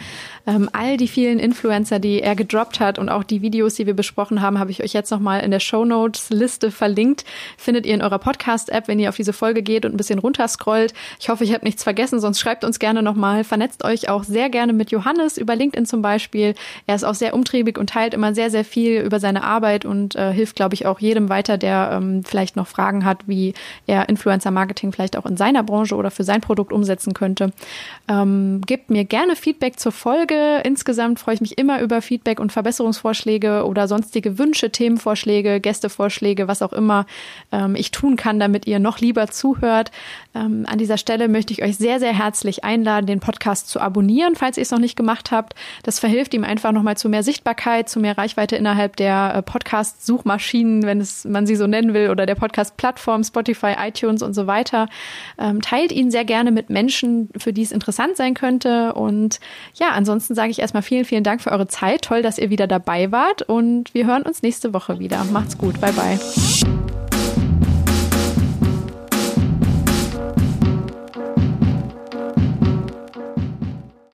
Ähm, all die vielen Influencer, die er gedroppt hat und auch die Videos, die wir besprochen haben, habe ich euch jetzt nochmal in der Show Notes Liste verlinkt. Findet ihr in eurer Podcast-App, wenn ihr auf diese Folge geht und ein bisschen runterscrollt. Ich hoffe, ich habe nichts vergessen, sonst schreibt uns gerne nochmal. Vernetzt euch auch sehr gerne mit Johannes über LinkedIn zum Beispiel. Er ist auch sehr umtriebig und teilt immer sehr, sehr viel über seine Arbeit und äh, hilft, glaube ich, auch jedem weiter, der ähm, vielleicht noch Fragen hat, wie er Influencer-Marketing vielleicht auch in seiner Branche oder für sein Produkt umsetzen könnte. Ähm, gebt mir gerne Feedback zur Folge. Insgesamt freue ich mich immer über Feedback und Verbesserungsvorschläge oder sonstige Wünsche, Themenvorschläge, Gästevorschläge, was auch immer ähm, ich tun kann, damit ihr noch lieber zuhört. Ähm, an dieser Stelle möchte ich euch sehr, sehr herzlich einladen, den Podcast zu abonnieren, falls ihr es noch nicht gemacht habt. Das verhilft ihm einfach nochmal zu mehr Sichtbarkeit, zu mehr Reichweite innerhalb der äh, Podcast-Suchmaschinen, wenn es man sie so nennen will, oder der Podcast-Plattform, Spotify, iTunes und so weiter. Ähm, teilt ihn sehr gerne mit Menschen, für die es interessant sein könnte. Und ja, ansonsten sage ich erstmal vielen, vielen Dank für eure Zeit. Toll, dass ihr wieder dabei wart und wir hören uns nächste Woche wieder. Macht's gut. Bye, bye.